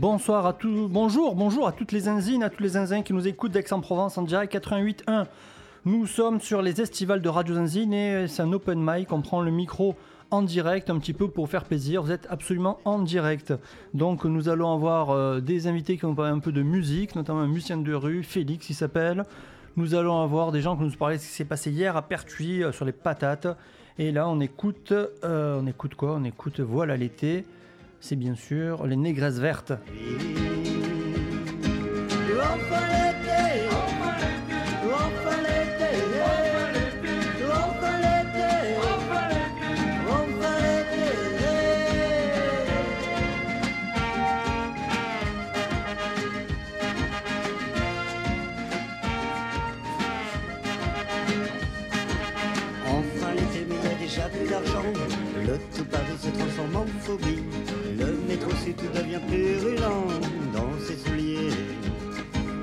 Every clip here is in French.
Bonsoir à tous, bonjour, bonjour à toutes les zinzines, à tous les zinzins qui nous écoutent d'Aix-en-Provence en direct 88.1. Nous sommes sur les estivales de Radio Zinzine et c'est un open mic, on prend le micro en direct un petit peu pour faire plaisir. Vous êtes absolument en direct. Donc nous allons avoir euh, des invités qui vont parler un peu de musique, notamment un musicien de rue, Félix il s'appelle. Nous allons avoir des gens qui nous parlaient de ce qui s'est passé hier à Pertuis euh, sur les patates. Et là on écoute, euh, on écoute quoi? On écoute Voilà l'été. C'est bien sûr les négresses vertes. Enfin l'été, mais il y a déjà plus d'argent. Le tout Paris se transforme en phobie. Si tout devient purulent dans ses souliers.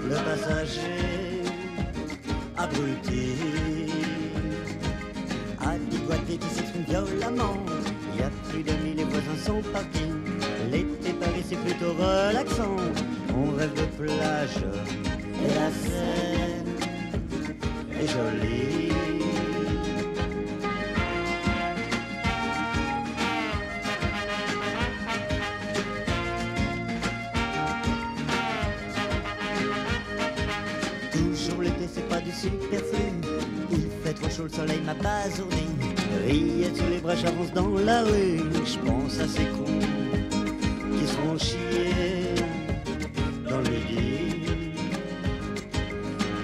Le passager abruti a des doigtés qui s'expriment violemment. Y a plus d'amis, les voisins sont partis. L'été Paris, c'est plutôt relaxant. On rêve de plage et la Seine est jolie. Le soleil m'a basourdi. Rillettes sous les bras, j'avance dans la rue. Je pense à ces cons qui seront chiés dans le lit.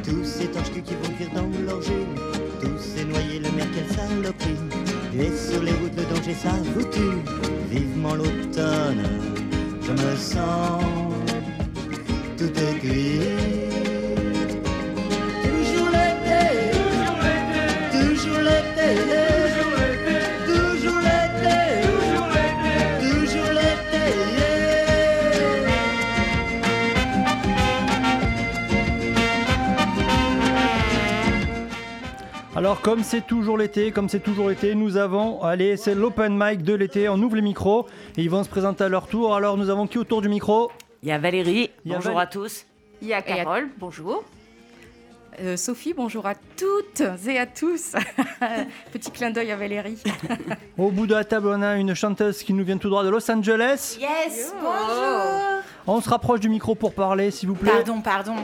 Tous ces torches qui vont cuire dans jus. Tous ces noyés, le mer, quelle saloperie. Et sur les routes, le danger, ça vous tue. Vivement l'automne, je me sens tout est Alors comme c'est toujours l'été, comme c'est toujours l'été, nous avons, allez, c'est l'open mic de l'été, on ouvre les micros et ils vont se présenter à leur tour. Alors nous avons qui autour du micro? Il y a Valérie, Il y a bonjour Val- à tous. Il y a Carole, bonjour. Euh, Sophie, bonjour à toutes et à tous. Petit clin d'œil à Valérie. Au bout de la table, on a une chanteuse qui nous vient tout droit de Los Angeles. Yes, Yo. bonjour. On se rapproche du micro pour parler, s'il vous plaît. Pardon, pardon.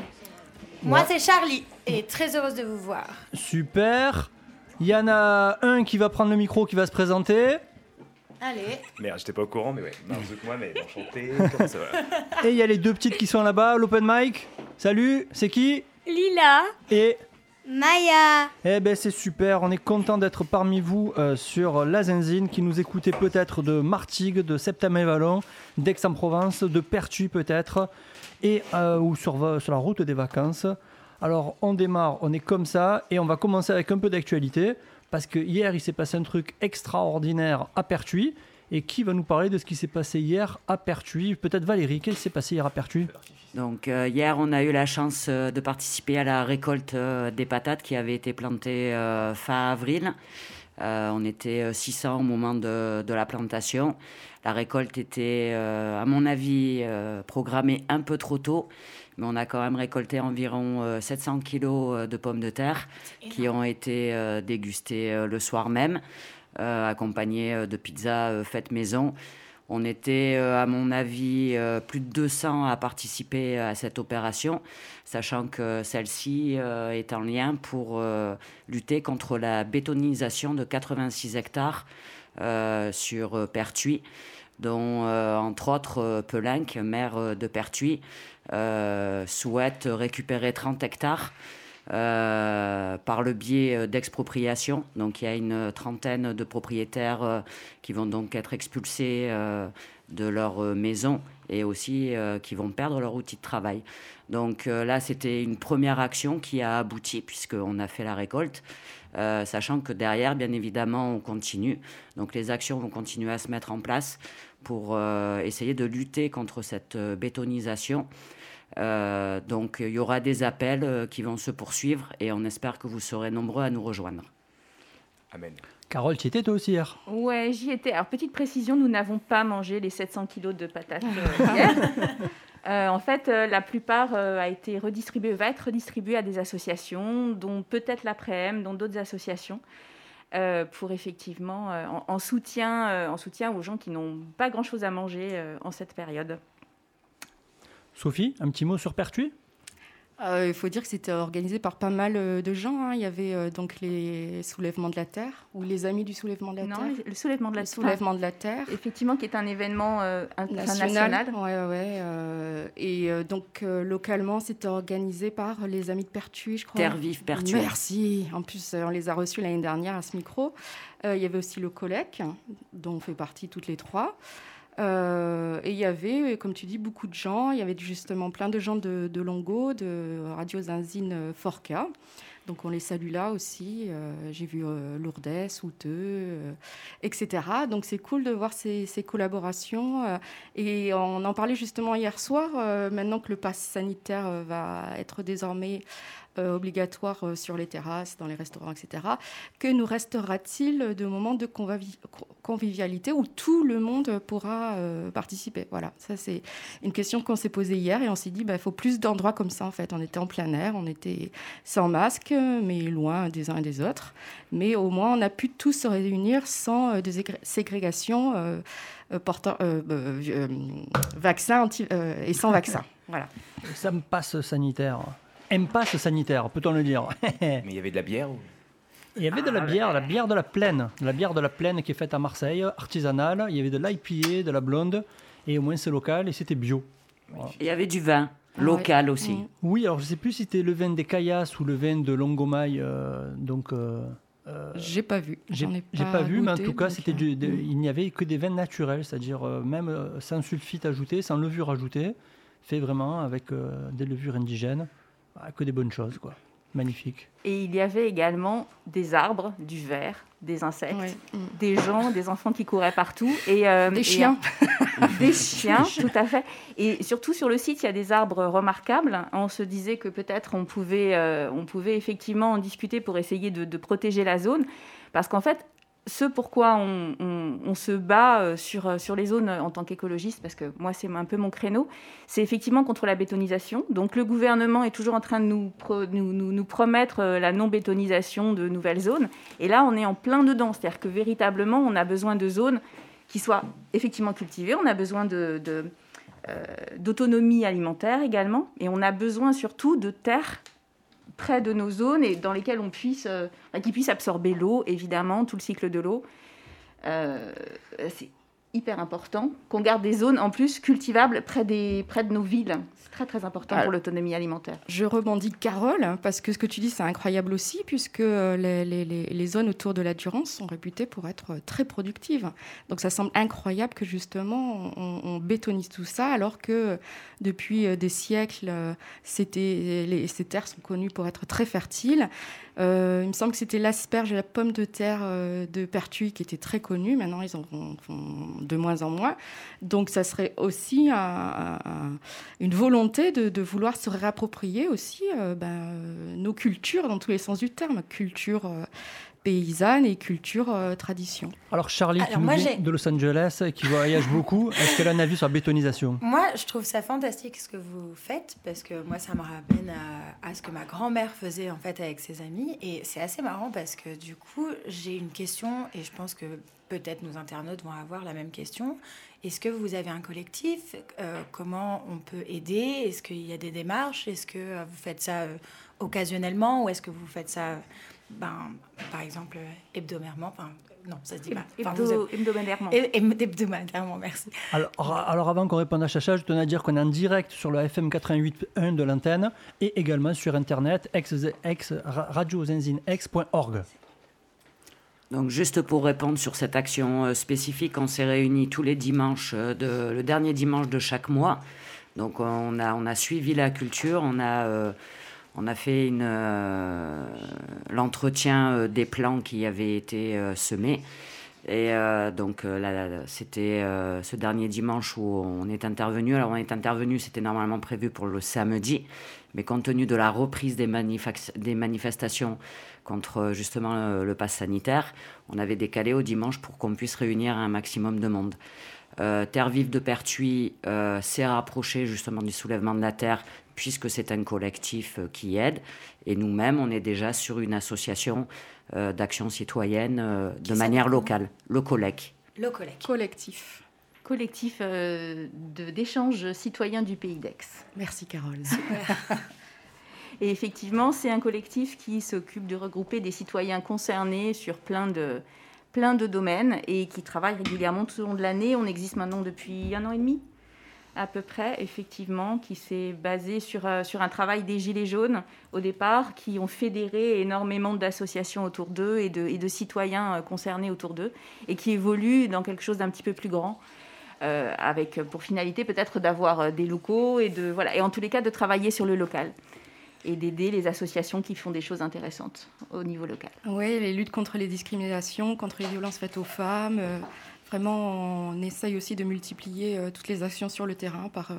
Moi, Ouais. c'est Charlie et très heureuse de vous voir. Super. Il y en a un qui va prendre le micro, qui va se présenter. Allez. Merde, j'étais pas au courant, mais ouais, Marzouk moi, mais enchanté. Comment ça va? Et il y a les deux petites qui sont là-bas, l'open mic. Salut, c'est qui? Lila. Et Maya. Eh ben c'est super, on est content d'être parmi vous euh, sur la Zenzine qui nous écoutez peut-être de Martigues, de Septamé-Vallon, d'Aix-en-Provence, de Pertuis peut-être, et euh, ou sur la route des vacances. Alors on démarre, on est comme ça, et on va commencer avec un peu d'actualité, parce que hier il s'est passé un truc extraordinaire à Pertuis, et qui va nous parler de ce qui s'est passé hier à Pertuis? Peut-être Valérie, qu'est-ce qui s'est passé hier à Pertuis? Donc euh, hier, on a eu la chance euh, de participer à la récolte euh, des patates qui avait été plantée fin avril. On était euh, 600 au moment de, la plantation. La récolte était, à mon avis, programmée un peu trop tôt, mais on a quand même récolté environ euh, 700 kilos euh, de pommes de terre qui ont été euh, dégustées euh, le soir même, euh, accompagnées euh, de pizzas euh, faites maison. On était, euh, à mon avis, euh, plus de 200 à participer à cette opération, sachant que celle-ci euh, est en lien pour euh, lutter contre la bétonisation de 86 hectares euh, sur euh, Pertuis, dont, euh, entre autres, euh, Pelinck, maire euh, de Pertuis, souhaite récupérer 30 hectares par le biais d'expropriation. Donc il y a une trentaine de propriétaires qui vont donc être expulsés de leur maison et aussi qui vont perdre leur outil de travail. Donc là, c'était une première action qui a abouti puisqu'on a fait la récolte. Sachant que derrière, bien évidemment, on continue. Donc les actions vont continuer à se mettre en place pour euh, essayer de lutter contre cette euh, bétonisation. Euh, donc il y aura des appels euh, qui vont se poursuivre et on espère que vous serez nombreux à nous rejoindre. Amen. Carole, tu y étais toi aussi hier? Ouais, j'y étais. Alors, petite précision, nous n'avons pas mangé les 700 kilos de patates hier. Euh, en fait, euh, la plupart euh, a été redistribué, va être redistribué à des associations, dont peut-être l'après-m, dont d'autres associations, euh, pour effectivement, euh, en, en soutien, euh, en soutien aux gens qui n'ont pas grand-chose à manger en cette période. Sophie, un petit mot sur Pertuis? Euh, il faut dire que c'était organisé par pas mal euh, de gens. hein. Il y avait euh, donc les soulèvements de la terre ou les amis du soulèvement de la Non, terre. le soulèvement de la Le soulèvement de la terre. effectivement, qui est un événement euh, national. international. Ouais, ouais, ouais, euh, et euh, donc euh, localement, c'était organisé par les amis de Pertuis, je crois. Terre vive, Pertuis. Merci. En plus, on les a reçus l'année dernière à ce micro. Euh, il y avait aussi le Colec, dont on fait partie toutes les trois. Euh, et il y avait, comme tu dis, beaucoup de gens. Il y avait justement plein de gens de, Longo, de Radio Zinzine euh, Forca. Donc on les salue là aussi. Euh, J'ai vu Lourdes, Outeux, euh, etc. Donc c'est cool de voir ces, ces collaborations. et on en parlait justement hier soir, maintenant que le pass sanitaire va être désormais obligatoire euh, sur les terrasses, dans les restaurants, etc. Que nous restera-t-il de moments de convivi- convivialité où tout le monde pourra euh, participer? Voilà, ça c'est une question qu'on s'est posée hier et on s'est dit bah, il faut plus d'endroits comme ça en fait. On était en plein air, on était sans masque, mais loin des uns et des autres. Mais au moins on a pu tous se réunir sans euh, des égré- ségrégations euh, euh, portant euh, euh, euh, vaccin anti- euh, et sans vaccin. Voilà. Ça me passe sanitaire. Impasse sanitaire, peut-on le dire Mais il y avait de la bière ou... Il y avait de la bière, la bière de la plaine. La bière de la plaine qui est faite à Marseille, artisanale. Il y avait de l'IPA, de la blonde. Et au moins c'est local et c'était bio. Il y avait du vin local aussi. Mm. Oui, alors je sais plus si c'était le vin des Caillas ou le vin de Longomaille. euh, donc, euh, euh, J'ai pas vu. j'ai pas vu, mais en tout cas, c'était euh, de- il n'y avait que des vins naturels, c'est-à-dire euh, même sans sulfite ajouté, sans levure ajoutée, fait vraiment avec euh, des levures indigènes. Ah, que des bonnes choses, quoi. Magnifique. Et il y avait également des arbres, du verre, des insectes. Mm. des gens, des enfants qui couraient partout. Et, euh, Des et- chiens. Des chiens, tout à fait. Et surtout sur le site, il y a des arbres remarquables. On se disait que peut-être on pouvait, euh, on pouvait effectivement en discuter pour essayer de, de protéger la zone. Parce qu'en fait, ce pourquoi on, se bat euh, sur, euh, sur les zones euh, en tant qu'écologiste, parce que moi c'est un peu mon créneau, c'est effectivement contre la bétonisation. Donc le gouvernement est toujours en train de nous, pro- nous, nous- nous promettre la non-bétonisation de nouvelles zones. Et là, on est en plein dedans. C'est-à-dire que véritablement, on a besoin de zones qui soient effectivement cultivées. On a besoin d'autonomie alimentaire également. Et on a besoin surtout de terres près de nos zones et dans lesquelles on puisse, euh, enfin, qui puissent absorber l'eau, évidemment, tout le cycle de l'eau. Euh, hyper important qu'on garde des zones en plus cultivables près, des, près de nos villes. C'est très très important pour l'autonomie alimentaire. Je rebondis Carole, parce que ce que tu dis, c'est incroyable aussi, puisque euh, les, les- les- zones autour de la Durance sont réputées pour être euh, très productives. Donc ça semble incroyable que justement on, on bétonise tout ça, alors que euh, depuis euh, des siècles, euh, c'était- les- ces terres sont connues pour être très fertiles. Euh, il me semble que c'était l'asperge et la pomme de terre euh, de Pertuis qui étaient très connues. Maintenant, ils en font, de moins en moins. Donc ça serait aussi un- un- un- une volonté de, vouloir se réapproprier aussi euh, ben, nos cultures dans tous les sens du terme, culture paysanne et culture euh, tradition. Alors Charlie, qui Alors, moi, de Los Angeles et qui voyage beaucoup, est-ce qu'elle a un avis sur la bétonisation? Moi, je trouve ça fantastique ce que vous faites parce que moi, ça me ramène à, à ce que ma grand-mère faisait en fait avec ses amis. Et c'est assez marrant parce que du coup, j'ai une question et je pense que peut-être nos internautes vont avoir la même question. Est-ce que vous avez un collectif? Euh, Comment on peut aider? Est-ce qu'il y a des démarches? Est-ce que euh, vous faites ça euh, occasionnellement? Ou est-ce que vous faites ça, ben, par exemple, hebdomadairement Enfin, non, ça se dit pas. Enfin, vous Hebdo- hebdomadairement. Hebdomadairement, merci. alors, alors avant qu'on réponde à Chacha, je tenais à dire qu'on est en direct sur le FM 88.1 de l'antenne et également sur internet ex, ex, radiozinzinex.org. Donc juste pour répondre sur cette action euh, spécifique, on s'est réunis tous les dimanches, euh, de, le dernier dimanche de chaque mois. Donc on a, on a suivi la culture, on a, euh, on a fait euh, l'entretien euh, des plants qui avaient été euh, semés. Et donc, là, c'était ce dernier dimanche où on est intervenu. Alors, on est intervenu, c'était normalement prévu pour le samedi, mais compte tenu de la reprise des, manifestations contre justement le, pass sanitaire, on avait décalé au dimanche pour qu'on puisse réunir un maximum de monde. Terre Vive de Pertuis s'est rapproché justement du soulèvement de la terre puisque c'est un collectif euh, qui aide. Et nous-mêmes, on est déjà sur une association euh, d'action citoyenne euh, de manière locale, le COLEC. Le collègue. Collectif. Collectif euh, de- d'échange citoyen du pays d'Aix. Merci Carole. Et effectivement, c'est un collectif qui s'occupe de regrouper des citoyens concernés sur plein de, plein de domaines et qui travaille régulièrement tout au long de l'année. On existe maintenant depuis un an et demi, à peu près, effectivement, qui s'est basé sur, euh, sur un travail des Gilets jaunes au départ, qui ont fédéré énormément d'associations autour d'eux et de, et de citoyens euh, concernés autour d'eux, et qui évolue dans quelque chose d'un petit peu plus grand. euh, avec pour finalité peut-être d'avoir des locaux et de voilà et en tous les cas de travailler sur le local et d'aider les associations qui font des choses intéressantes au niveau local. Oui, les luttes contre les discriminations, contre les violences faites aux femmes. Vraiment, on essaye aussi de multiplier euh, toutes les actions sur le terrain par euh,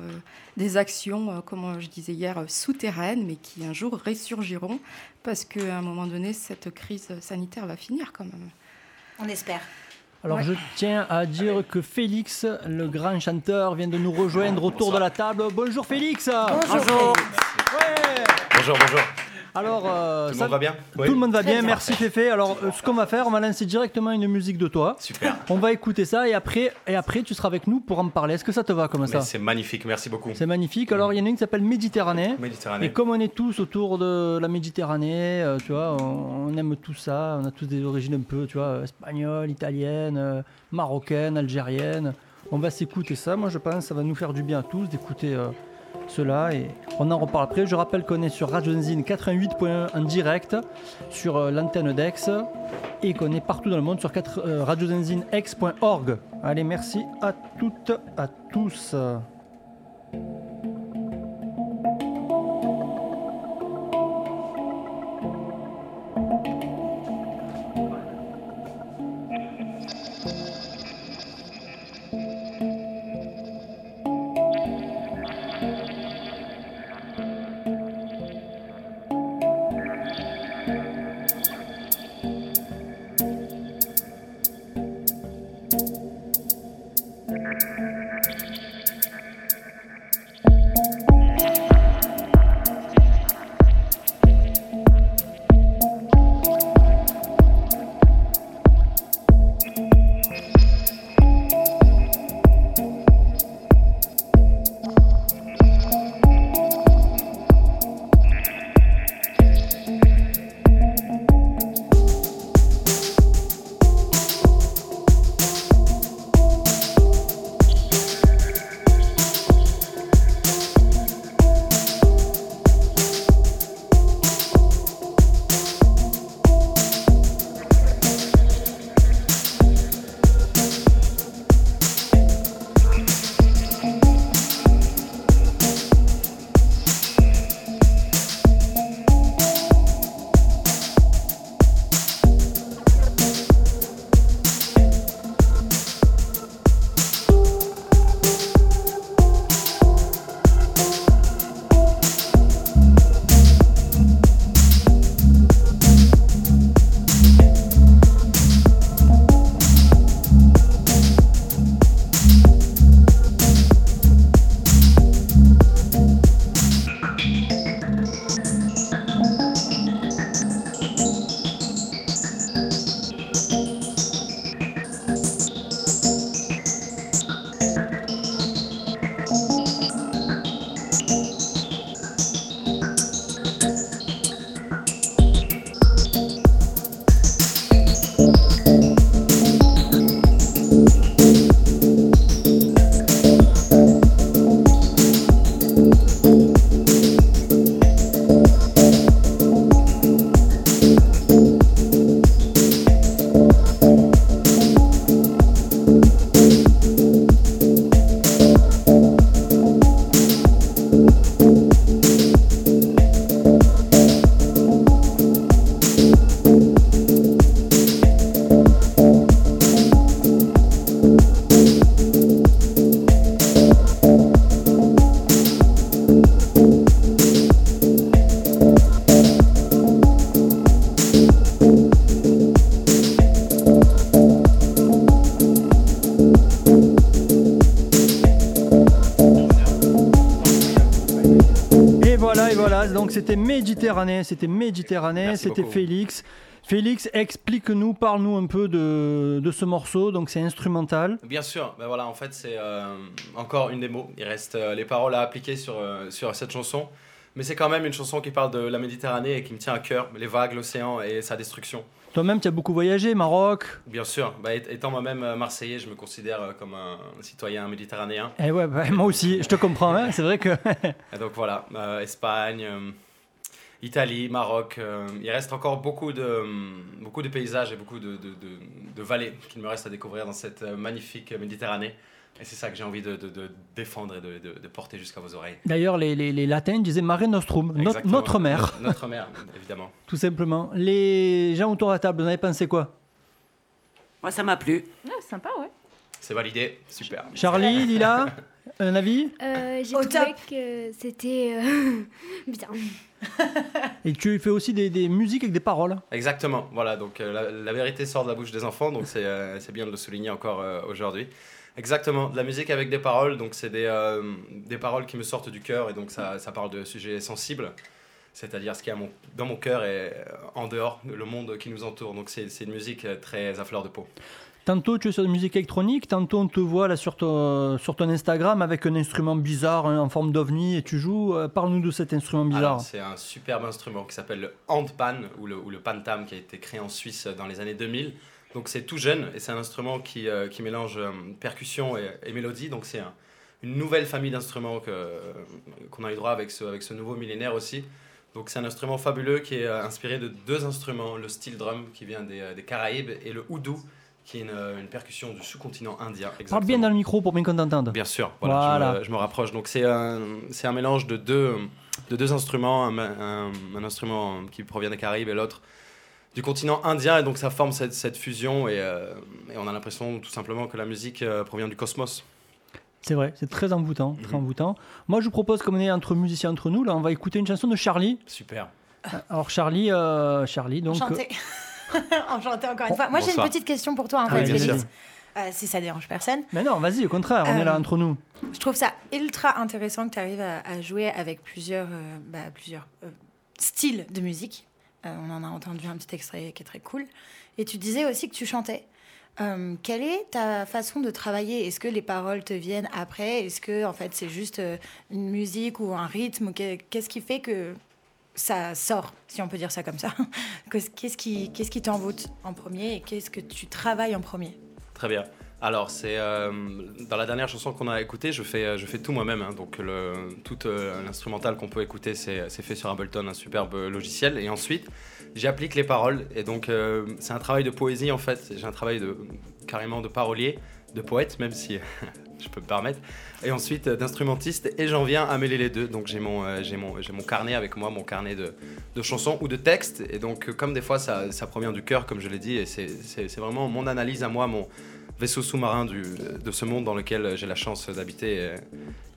des actions, euh, comme je disais hier, euh, souterraines, mais qui un jour ressurgiront, parce qu'à un moment donné, cette crise sanitaire va finir quand même. On espère. Alors Ouais. je tiens à dire que Félix, le grand chanteur, vient de nous rejoindre autour de la table. Bonjour Félix Bonjour. Ouais Bonjour, bonjour. Alors, euh, Tout le ça- monde va bien tout le monde va bien, bien. merci Féfé. Alors, euh, ce qu'on va faire, on va lancer directement une musique de toi. Super. On va écouter ça et après, et après tu seras avec nous pour en parler. Est-ce que ça te va comme Mais ça c'est magnifique, merci beaucoup. C'est magnifique. Alors, il y en a une qui s'appelle Méditerranée. Méditerranée. Et comme on est tous autour de la Méditerranée, euh, tu vois, on, on aime tout ça. On a tous des origines un peu, tu vois, espagnoles, italiennes, euh, marocaines, algériennes. On va s'écouter ça. Moi, je pense que ça va nous faire du bien à tous d'écouter euh, cela. Et on en reparle après. Je rappelle qu'on est sur Radio Zine 88.1 en direct sur euh, l'antenne d'Aix et qu'on est partout dans le monde sur 4, euh, radiozinzinex.org. Allez, merci à toutes, à tous. Méditerranée, c'était Méditerranée, c'était. Félix. Félix, explique-nous, parle-nous un peu de, de ce morceau, donc c'est instrumental. Bien sûr, ben voilà, en fait, c'est euh, encore une démo. Il reste euh, les paroles à appliquer sur, euh, sur cette chanson. Mais c'est quand même une chanson qui parle de la Méditerranée et qui me tient à cœur, les vagues, l'océan et sa destruction. Toi-même, tu as beaucoup voyagé, Maroc. Bien sûr, bah, et- étant moi-même marseillais, je me considère comme un citoyen méditerranéen. Eh ouais, bah, moi aussi, je te comprends, hein, c'est vrai que... Et donc voilà, euh, Espagne, euh, Italie, Maroc. euh, il reste encore beaucoup de, beaucoup de paysages et beaucoup de, de, de- de vallées qu'il me reste à découvrir dans cette euh, magnifique Méditerranée. Et c'est ça que j'ai envie de, de- de défendre et de, de- de porter jusqu'à vos oreilles. D'ailleurs, les, les- les latins disaient Mare Nostrum, no- Exactement. notre mère, No- Notre mère, évidemment. tout simplement. Les gens autour de la table, vous en avez pensé quoi? Moi, ça m'a plu. Ah, sympa, ouais. C'est validé, super. Charlie, Lila, un avis Euh, J'ai trouvé top. que c'était euh, bien. Et tu fais aussi des, des musiques avec des paroles. Exactement, voilà, donc euh, la, la vérité sort de la bouche des enfants, donc c'est euh, c'est bien de le souligner encore euh, aujourd'hui. Exactement, de la musique avec des paroles, donc c'est des, euh, des paroles qui me sortent du cœur et donc ça, ça parle de sujets sensibles, c'est-à-dire ce a mon- dans mon cœur et euh, en dehors, le monde qui nous entoure, donc c'est c'est une musique euh, très à fleur de peau. Tantôt tu es sur de musique électronique, tantôt on te voit là sur ton, sur ton Instagram avec un instrument bizarre hein, en forme d'ovni et tu joues. Euh, Parle-nous de cet instrument bizarre. C'est un superbe instrument qui s'appelle le handpan ou le, ou le pantam qui a été créé en Suisse dans les années 2000. Donc c'est tout jeune et c'est un instrument qui, euh, qui mélange euh, percussion et, et mélodie. Donc c'est un- une nouvelle famille d'instruments qu'on a eu droit avec ce, avec ce nouveau millénaire aussi. Donc c'est un instrument fabuleux qui est inspiré de deux instruments, le steel drum qui vient des, des Caraïbes et le oudou qui est une, euh, une percussion du sous-continent indien. Parle bien Exactement. dans le micro pour bien qu'on t'entende. Bien sûr, voilà, Voilà. Je, me, je me rapproche. Donc c'est un, c'est un mélange de deux, de deux instruments, un, un- un instrument qui provient des Caraïbes et l'autre du continent indien, et donc ça forme cette, cette fusion, et, euh, et on a l'impression tout simplement que la musique euh, provient du cosmos. C'est vrai, c'est très envoûtant, très Mhm. envoûtant. Moi je vous propose, comme on est entre musiciens entre nous, là on va écouter une chanson de Charlie. Super. Alors Charlie, euh, Charlie donc... Enchanté. Enchanté encore une fois. Moi, j'ai une petite question pour toi, en fait, Félix. Euh, si ça dérange personne. Mais non, vas-y, au contraire, on Euh, est là entre nous. Je trouve ça ultra intéressant que tu arrives à, à jouer avec plusieurs, euh, bah, plusieurs euh, styles de musique. Euh, on en a entendu un petit extrait qui est très cool. Et tu disais aussi que tu chantais. Euh, quelle est ta façon de travailler? Est-ce que les paroles te viennent après? Est-ce que en fait c'est juste euh, une musique ou un rythme? Que- Qu'est-ce qui fait que ça sort, si on peut dire ça comme ça Qu'est-ce qui, qu'est-ce qui t'envoûte en premier et qu'est-ce que tu travailles en premier? Très bien. Alors, c'est euh, dans la dernière chanson qu'on a écoutée, je fais, je fais tout moi-même. hein. donc, le, tout euh, l'instrumental qu'on peut écouter, c'est c'est fait sur Ableton, un superbe logiciel. Et ensuite, j'applique les paroles. Et donc, euh, c'est un travail de poésie en fait. J'ai un travail de carrément de parolier, de poète, même si je peux me permettre. Et ensuite, euh, d'instrumentiste. Et j'en viens à mêler les deux. Donc, j'ai mon, euh, j'ai mon, j'ai mon carnet avec moi, mon carnet de, de chansons ou de textes. Et donc, euh, comme des fois, ça, ça provient du cœur, comme je l'ai dit, et c'est c'est- c'est vraiment mon analyse à moi, mon vaisseau sous-marin du- de ce monde dans lequel j'ai la chance d'habiter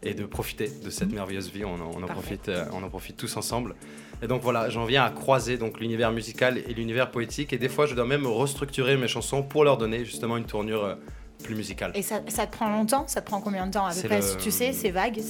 et, et de profiter de cette merveilleuse vie. On en, on en profite, on en profite tous ensemble. Et donc voilà, j'en viens à croiser donc l'univers musical et l'univers poétique. Et des fois, je dois même restructurer mes chansons pour leur donner justement une tournure plus musicale. Et ça, ça te prend longtemps? Ça te prend combien de temps à peu près? le- Si Tu sais, c'est vague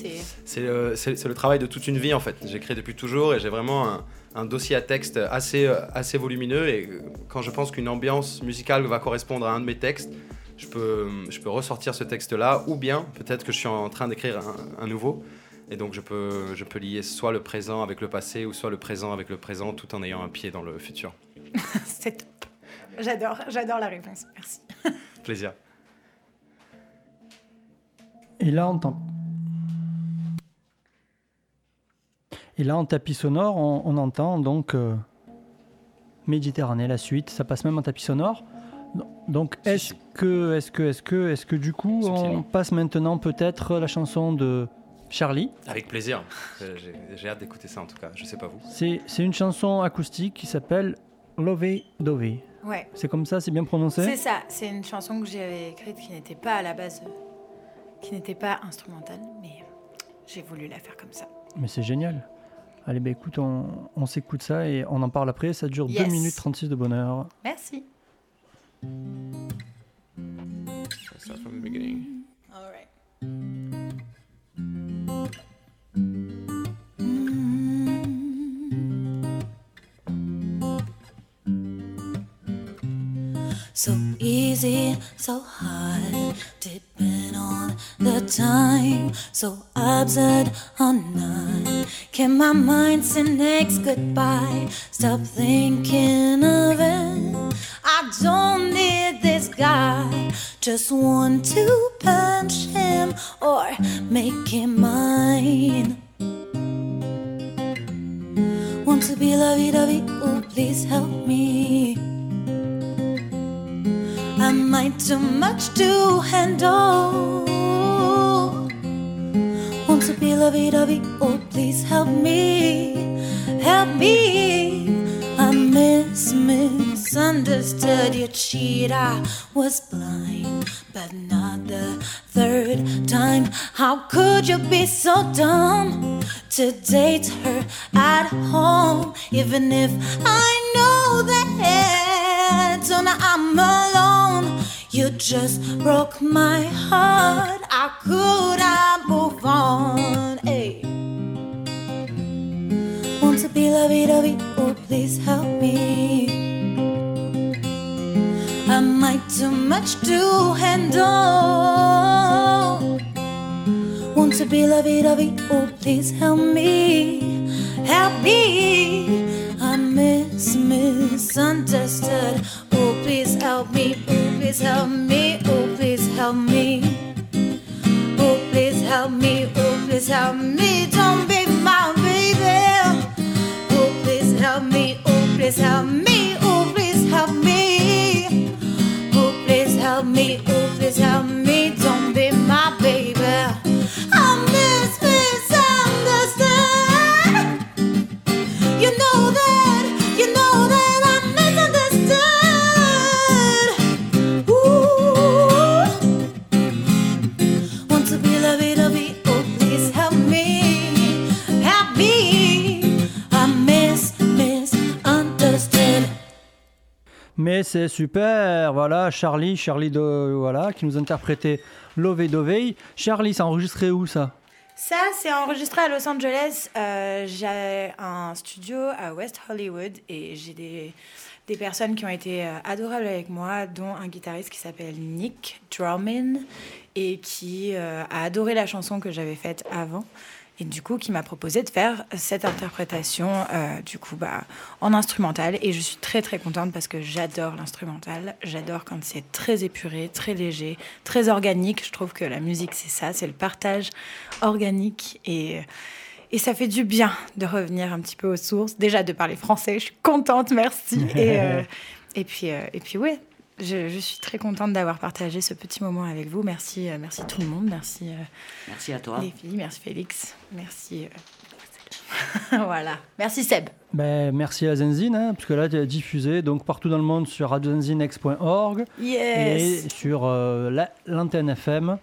c'est... Le travail de toute une vie en fait. J'écris depuis toujours et j'ai vraiment un, un dossier à texte assez, assez volumineux. Et quand je pense qu'une ambiance musicale va correspondre à un de mes textes, je peux, je peux ressortir ce texte-là ou bien peut-être que je suis en train d'écrire un, un nouveau. Et donc je peux, je peux lier soit le présent avec le passé ou soit le présent avec le présent tout en ayant un pied dans le futur. c'est top. J'adore, j'adore la réponse. Merci. Plaisir. Et là, on t'en- Et là, en tapis sonore, on, on entend donc euh, Méditerranée, la suite. Ça passe même en tapis sonore. Donc, est-ce si. que, est-ce que, est-ce que, est-ce que du coup, on passe maintenant peut-être la chanson de Charlie Avec plaisir. Euh, J'ai hâte d'écouter ça en tout cas. Je sais pas vous. C'est c'est une chanson acoustique qui s'appelle Love Dove. Ouais. C'est comme ça, c'est bien prononcé? C'est ça, c'est une chanson que j'avais écrite qui n'était pas à la base, euh, qui n'était pas instrumentale, mais j'ai voulu la faire comme ça. Mais c'est génial. Allez, bah écoute, on, s'écoute ça et on en parle après. Ça dure yes. 2 minutes 36 de bonheur. Merci. So absurd or not, can my mind say next goodbye? Stop thinking of it. I don't need this guy, just want to misunderstood. Oh please help me, oh please help me, oh please help me. Oh please help me, oh please help me. Don't be my baby. Oh please help me, oh please help me, oh please help me. Oh please help me, oh please help me. Mais c'est super, voilà, Charlie, Charlie de, voilà, qui nous interprétait Love Dovey. Charlie, c'est enregistré où ça? Ça, c'est enregistré à Los Angeles. Euh, j'ai un studio à West Hollywood et j'ai des, des personnes qui ont été euh, adorables avec moi, dont un guitariste qui s'appelle Nick Drummond et qui euh, a adoré la chanson que j'avais faite avant. Et du coup, qui m'a proposé de faire cette interprétation, euh, du coup, bah, en instrumental. Et je suis très, très contente parce que j'adore l'instrumental. J'adore quand c'est très épuré, très léger, très organique. Je trouve que la musique, c'est ça, c'est le partage organique. Et, et ça fait du bien de revenir un petit peu aux sources. Déjà, de parler français, je suis contente, merci. Et, euh, et puis, euh, et puis ouais. Je, je suis très contente d'avoir partagé ce petit moment avec vous. Merci, euh, merci tout le monde. Merci, euh, Merci à toi. les filles, merci Félix, merci. euh, voilà, merci Seb. ben, Merci à Zenzine, hein, parce que là, tu as diffusé donc, partout dans le monde sur radiozenzinex.org Yes. et sur euh, la- l'antenne FM.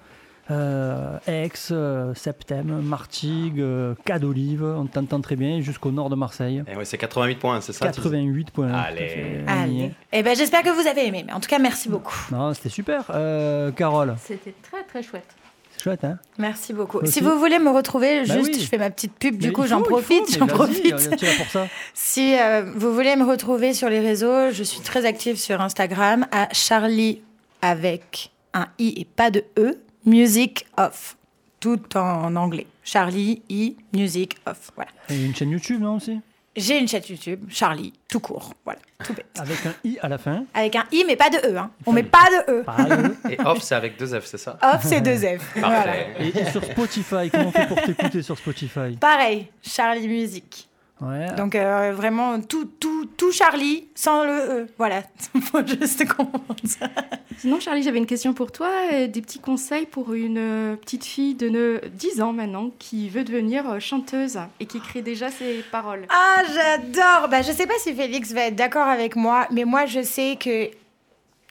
Euh, Aix, euh, Septem, Martigues, euh, Cas d'Olive, on t'entend très bien, jusqu'au nord de Marseille. Et ouais, c'est 88 points, c'est ça 88 points. Allez. Allez. Eh ben, j'espère que vous avez aimé. Mais en tout cas, merci beaucoup. Non, c'était super. Euh, Carole, C'était très très chouette. c'est chouette, hein Merci beaucoup. Aussi. Si vous voulez me retrouver, Bah juste, oui. je fais ma petite pub. Du coup, j'en profite, j'en profite. Tu es là pour ça? Si euh, vous voulez me retrouver sur les réseaux, je suis très active sur Instagram à Charlie avec un i et pas de e, Music Off, tout en anglais. Charlie i Music Off. Voilà. Il y a une chaîne YouTube, non aussi? J'ai une chaîne YouTube, Charlie, tout court. Voilà, tout bête. Avec un i à la fin. Avec un i mais pas de e. Hein. On met pas de e. Pareil. Et off, c'est avec deux F, c'est ça? Off, c'est deux F. Voilà. Parfait. et, et sur Spotify, comment on fait pour t'écouter sur Spotify? Pareil, Charlie Music. Ouais. Donc euh, vraiment tout, tout, tout Charlie sans le E. Voilà, faut juste comprendre ça. Sinon, Charlie, j'avais une question pour toi. euh, Des petits conseils pour une euh, petite fille de ne- 10 ans maintenant qui veut devenir chanteuse et qui écrit déjà ses paroles. Ah, j'adore. Bah, je sais pas si Félix va être d'accord avec moi, mais moi je sais que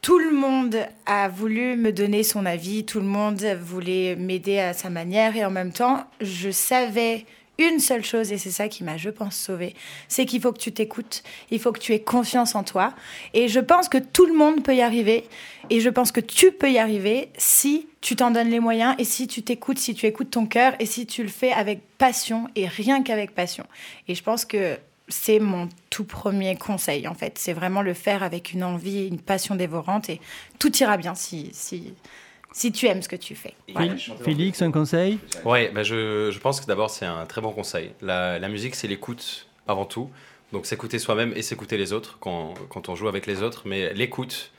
tout le monde a voulu me donner son avis, tout le monde voulait m'aider à sa manière et en même temps, je savais une seule chose et c'est ça qui m'a, je pense, sauvée, c'est qu'il faut que tu t'écoutes, il faut que tu aies confiance en toi et je pense que tout le monde peut y arriver et je pense que tu peux y arriver si tu t'en donnes les moyens et si tu t'écoutes, si tu écoutes ton cœur et si tu le fais avec passion et rien qu'avec passion. Et je pense que c'est mon tout premier conseil, en fait. C'est vraiment le faire avec une envie, une passion dévorante, et tout ira bien si, si, si tu aimes ce que tu fais. Voilà. Félix, un conseil? Ouais, bah je, je pense que d'abord c'est un très bon conseil. La, la musique c'est l'écoute avant tout. Donc s'écouter soi-même et s'écouter les autres quand, quand on joue avec les autres. Mais l'écoute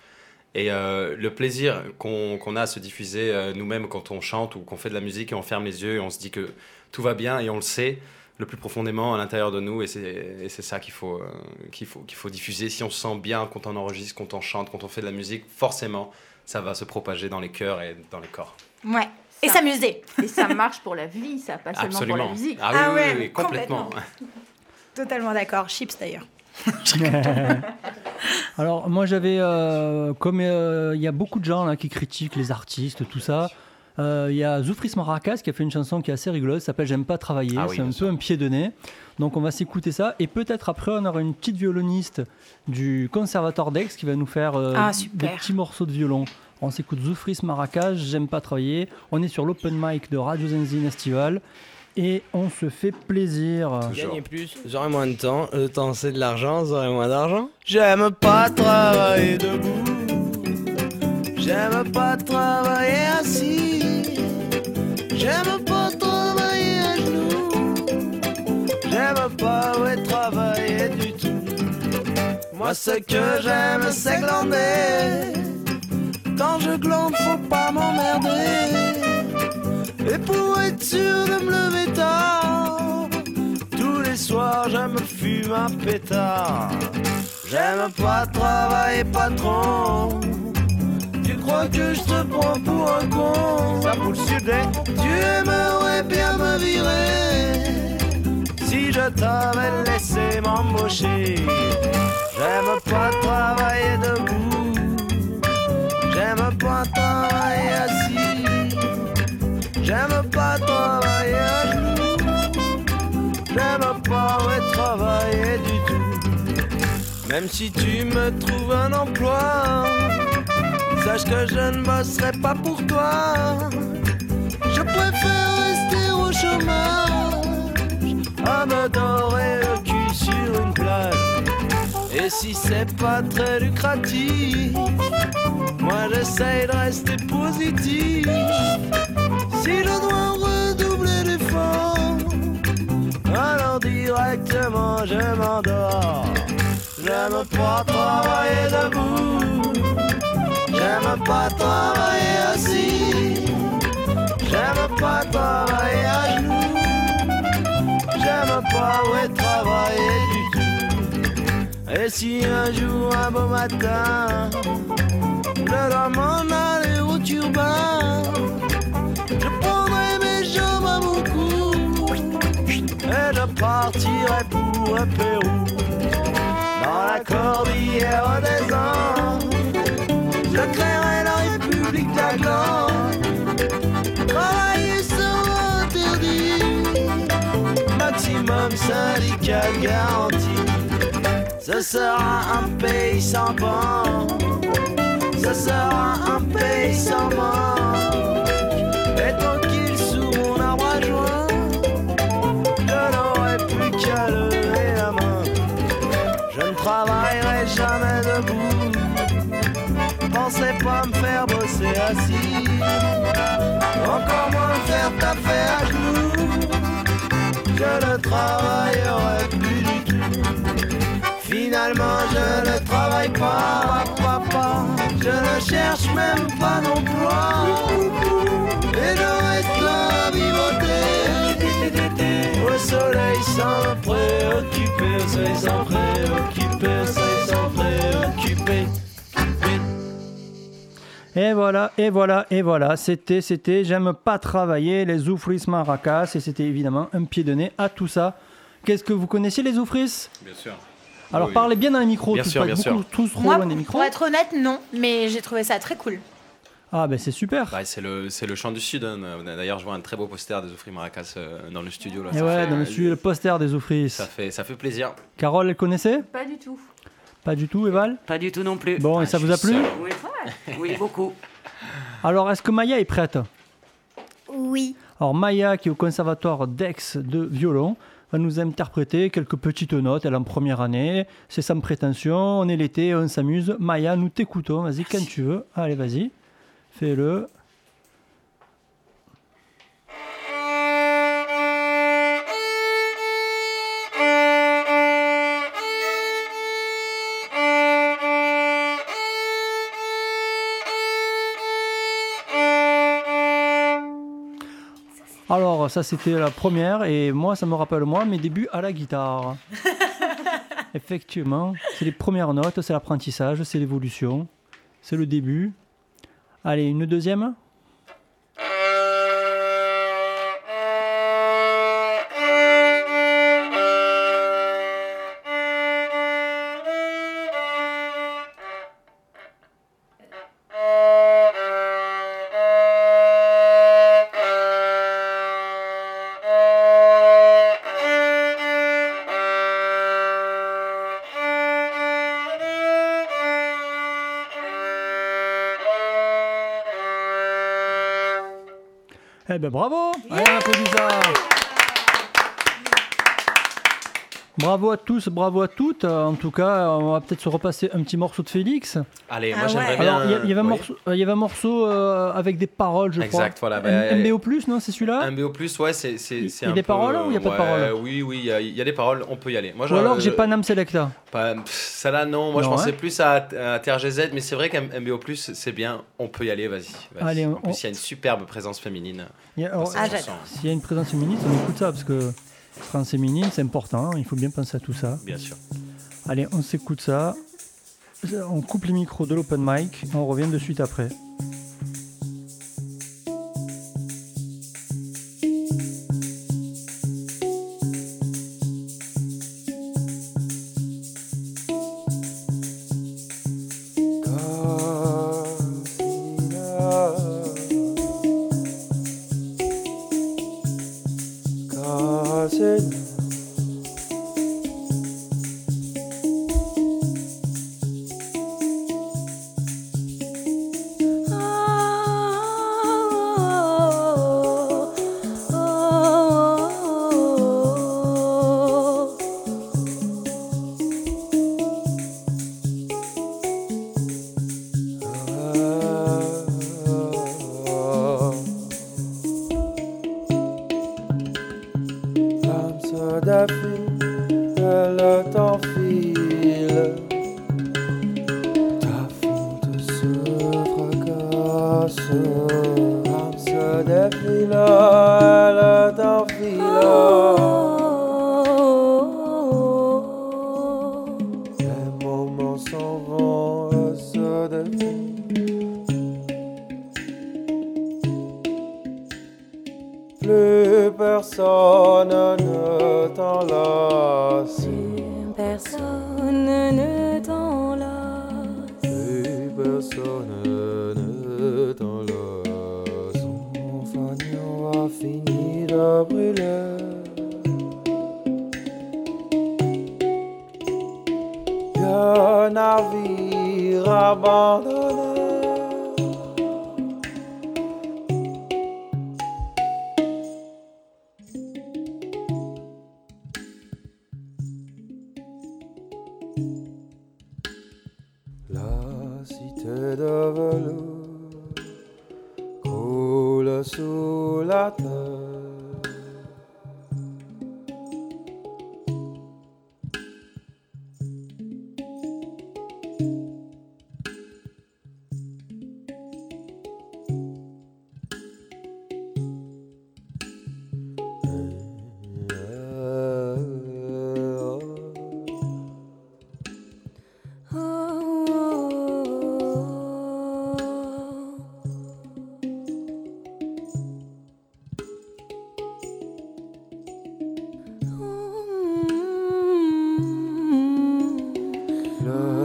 et euh, le plaisir qu'on qu'on a à se diffuser euh, nous-mêmes quand on chante ou qu'on fait de la musique et on ferme les yeux et on se dit que tout va bien et on le sait le plus profondément à l'intérieur de nous et c'est et c'est ça qu'il faut, euh, qu'il faut, qu'il faut diffuser. Si on se sent bien quand on enregistre, quand on chante, quand on fait de la musique, forcément ça va se propager dans les cœurs et dans les corps. Ouais. Et s'amuser. Et ça marche pour la vie, ça, pas seulement pour la Absolument. musique. Ah oui, Ah oui, ouais, oui, oui, complètement. Totalement d'accord. Chips d'ailleurs. Alors moi j'avais, euh, comme euh, il y a beaucoup de gens là qui critiquent les artistes, tout ça, euh, il y a Zoufris Maracas qui a fait une chanson qui est assez rigolosa, s'appelle J'aime pas travailler, Ah oui, c'est un peu un pied de nez. Donc on va s'écouter ça et peut-être après on aura une petite violoniste du Conservatoire d'Aix qui va nous faire euh, Ah, des petits morceaux de violon. On s'écoute Zoufris Maracas, J'aime pas travailler. On est sur l'open mic de Radio Zenzine Estival et on se fait plaisir. Gagner plus, j'aurai moins de temps. Le temps, c'est de l'argent, j'aurai moins d'argent. J'aime pas travailler debout. J'aime pas travailler assis. J'aime pas J'aime pas ouais, travailler du tout. Moi, ce que j'aime, c'est glander. Quand je glande, faut pas m'emmerder. Et pour être sûr de me lever tard, tous les soirs je me fume un pétard. J'aime pas travailler patron. Tu crois que je te prends pour un con? Ça pour le sud, Tu aimerais bien me virer si je t'avais laissé m'embaucher. J'aime pas travailler debout. J'aime pas travailler assis. J'aime pas travailler à genoux. J'aime pas ouais, travailler du tout. Même si tu me trouves un emploi, sache que je ne bosserai pas pour toi. Je préfère à me dorer le cul sur une plage. Et si c'est pas très lucratif, moi j'essaye de rester positif. Si je dois redoubler d'efforts, alors directement je m'endors. J'aime pas travailler debout, j'aime pas travailler assis, j'aime pas travailler à genoux, j'aime pas ouais, travailler du tout. Et si un jour, un beau matin, dois m'en aller au turbin, je prendrai mes jambes à mon cou et je partirai pour un Pérou. Dans la cordillère des Andes, maximum syndical garanti. Ce sera un pays sans banc, ce sera un pays sans manque. Et tranquille sous mon arbre à joint, je n'aurai plus qu'à lever la main. Je ne travaillerai jamais debout, pensez pas me faire bosser assis, encore moins me faire taper à. Je ne travaillerai plus du tout. Finalement, je ne travaille pas, papa. Je ne cherche même pas d'emploi. Et je reste. Au soleil sans préoccuper, soleil sans préoccuper, soleil sans préoccuper. Et voilà, et voilà, et voilà, c'était, c'était, j'aime pas travailler, les Zoufris Maracas, et c'était évidemment un pied de nez à tout ça. Qu'est-ce que vous connaissiez les Zoufris Bien sûr. Alors Oui. parlez bien dans les micros, Bien tous, sûr, pas bien beaucoup, sûr. tous trop Moi, loin des micros. pour être honnête, non, mais j'ai trouvé ça très cool. Ah ben c'est super. Ouais, c'est le, c'est le chant du Sud. hein. D'ailleurs, je vois un très beau poster des Zoufri Maracas euh, dans le studio. Là. Et Ça ouais, fait, dans le, euh, studio, le poster des Zoufris. Ça fait, ça fait plaisir. Carole, elle connaissait? Pas du tout. Pas du tout, Eval? Pas du tout non plus. Bon, et Ah, ça vous a plu? Oui, oui beaucoup. Alors, est-ce que Maya est prête? Oui. Alors, Maya, qui est au conservatoire d'Aix de violon, va nous interpréter quelques petites notes. Elle est en première année, c'est sans prétention, on est l'été, on s'amuse. Maya, nous t'écoutons, vas-y quand tu veux. Allez, vas-y, fais-le. Alors, ça c'était la première, et moi, ça me rappelle moi mes débuts à la guitare. Effectivement, c'est les premières notes, c'est l'apprentissage, c'est l'évolution, c'est le début. Allez, une deuxième Eh ben bravo applaudit ça Bravo à tous, bravo à toutes. En tout cas, on va peut-être se repasser un petit morceau de Félix. Allez, Ah moi j'aimerais ouais. bien. Alors, il y, avait un oui. morceau, euh, il y avait un morceau euh, avec des paroles, je Exact, voilà. crois. bah, MBO+, non, c'est celui-là? Un BO+, ouais, c'est c'est Il y a des peu- paroles ou il y a pas de paroles? Oui, oui, il y, a- il y a des paroles, on peut y aller. Moi, Ou alors j'ai pas Nam Selecta. ça là, non. Moi, je pensais hein. plus à, à TRGZ, mais c'est vrai qu'un MBO+, c'est bien, on peut y aller, vas-y. Allez, en on- plus, il y a une superbe présence féminine. Il y a- alors, Ah, y a une présence féminine, on écoute ça, parce que présence féminine, c'est important, il faut bien penser à tout ça. Bien sûr. Allez, on s'écoute ça. On coupe les micros de l'open mic, on revient de suite après. Et le temps file. Ta fonte se fracasse. L'âme se défile, Le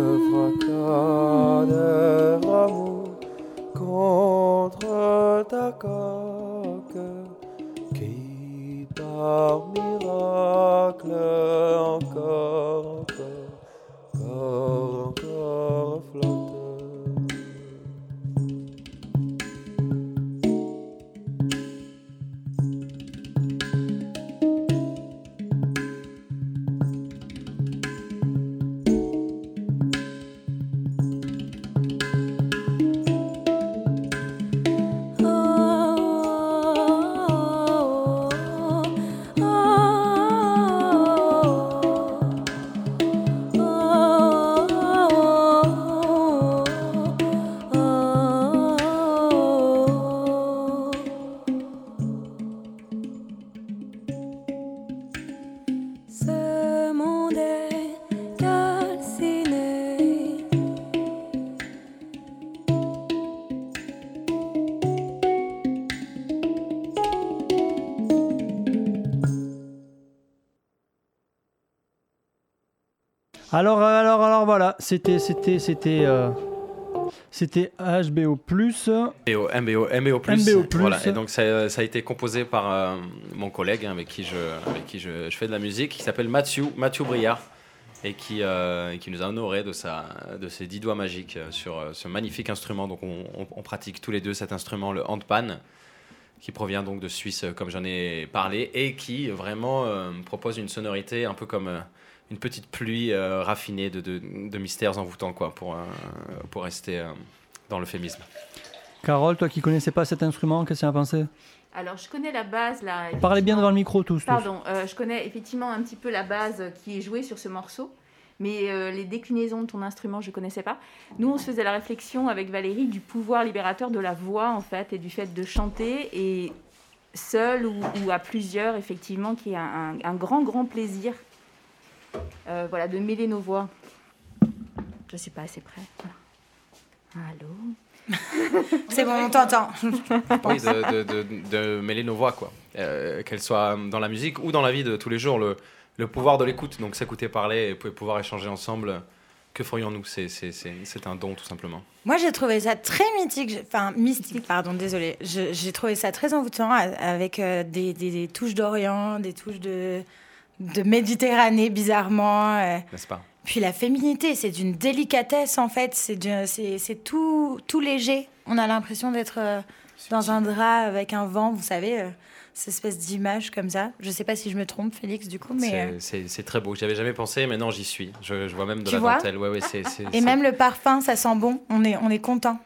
c'était, c'était, c'était, euh, c'était HBO+. MBO, MBO, MBO+. MBO+. Voilà, et donc ça, ça a été composé par euh, mon collègue hein, avec qui, je, avec qui je, je fais de la musique, qui s'appelle Mathieu, Mathieu Briard, et qui, euh, qui nous a honoré de, sa, de ses dix doigts magiques euh, sur ce magnifique instrument. Donc on, on- on pratique tous les deux cet instrument, le handpan, qui provient donc de Suisse, euh, comme j'en ai parlé, et qui vraiment euh, propose une sonorité un peu comme... euh, une petite pluie euh, raffinée de, de, de mystères envoûtants, quoi, pour, euh, pour rester euh, dans l'euphémisme. Carole, toi qui connaissais pas cet instrument, qu'est-ce que tu as pensé? Alors, je connais la base là. Parlez bien devant le micro tous. tous. Pardon, euh, je connais effectivement un petit peu la base qui est jouée sur ce morceau, mais euh, les déclinaisons de ton instrument, je ne connaissais pas. Nous, on se faisait la réflexion avec Valérie du pouvoir libérateur de la voix, en fait, et du fait de chanter, et seul ou, ou à plusieurs, effectivement, qui est un, un- un grand, grand plaisir, euh, voilà, de mêler nos voix. Je ne suis pas assez près. Voilà. Allô? C'est bon, on t'entend. Oui, de, de, de, de mêler nos voix, quoi. Euh, Qu'elles soient dans la musique ou dans la vie de tous les jours. Le, le pouvoir de l'écoute, donc s'écouter parler et pou- pouvoir échanger ensemble. Que ferions-nous? C'est- un don, tout simplement. Moi, j'ai trouvé ça très mythique, enfin mystique, pardon, désolé. J'ai trouvé ça très envoûtant avec euh, des, des- des touches d'Orient, des touches de, de Méditerranée, bizarrement. euh. N'est-ce pas? Puis la féminité, c'est d'une délicatesse en fait, c'est tout, tout léger. On a l'impression d'être euh, dans un drap avec un vent, vous savez, cette espèce d'image comme ça. Je sais pas si je me trompe, Félix, du coup, mais. C'est- euh, très beau. J'y avais jamais pensé, mais non, j'y suis. Je, je vois même de Tu la vois dentelle. Ouais, ouais, Et même le parfum, ça sent bon. On est, on est content.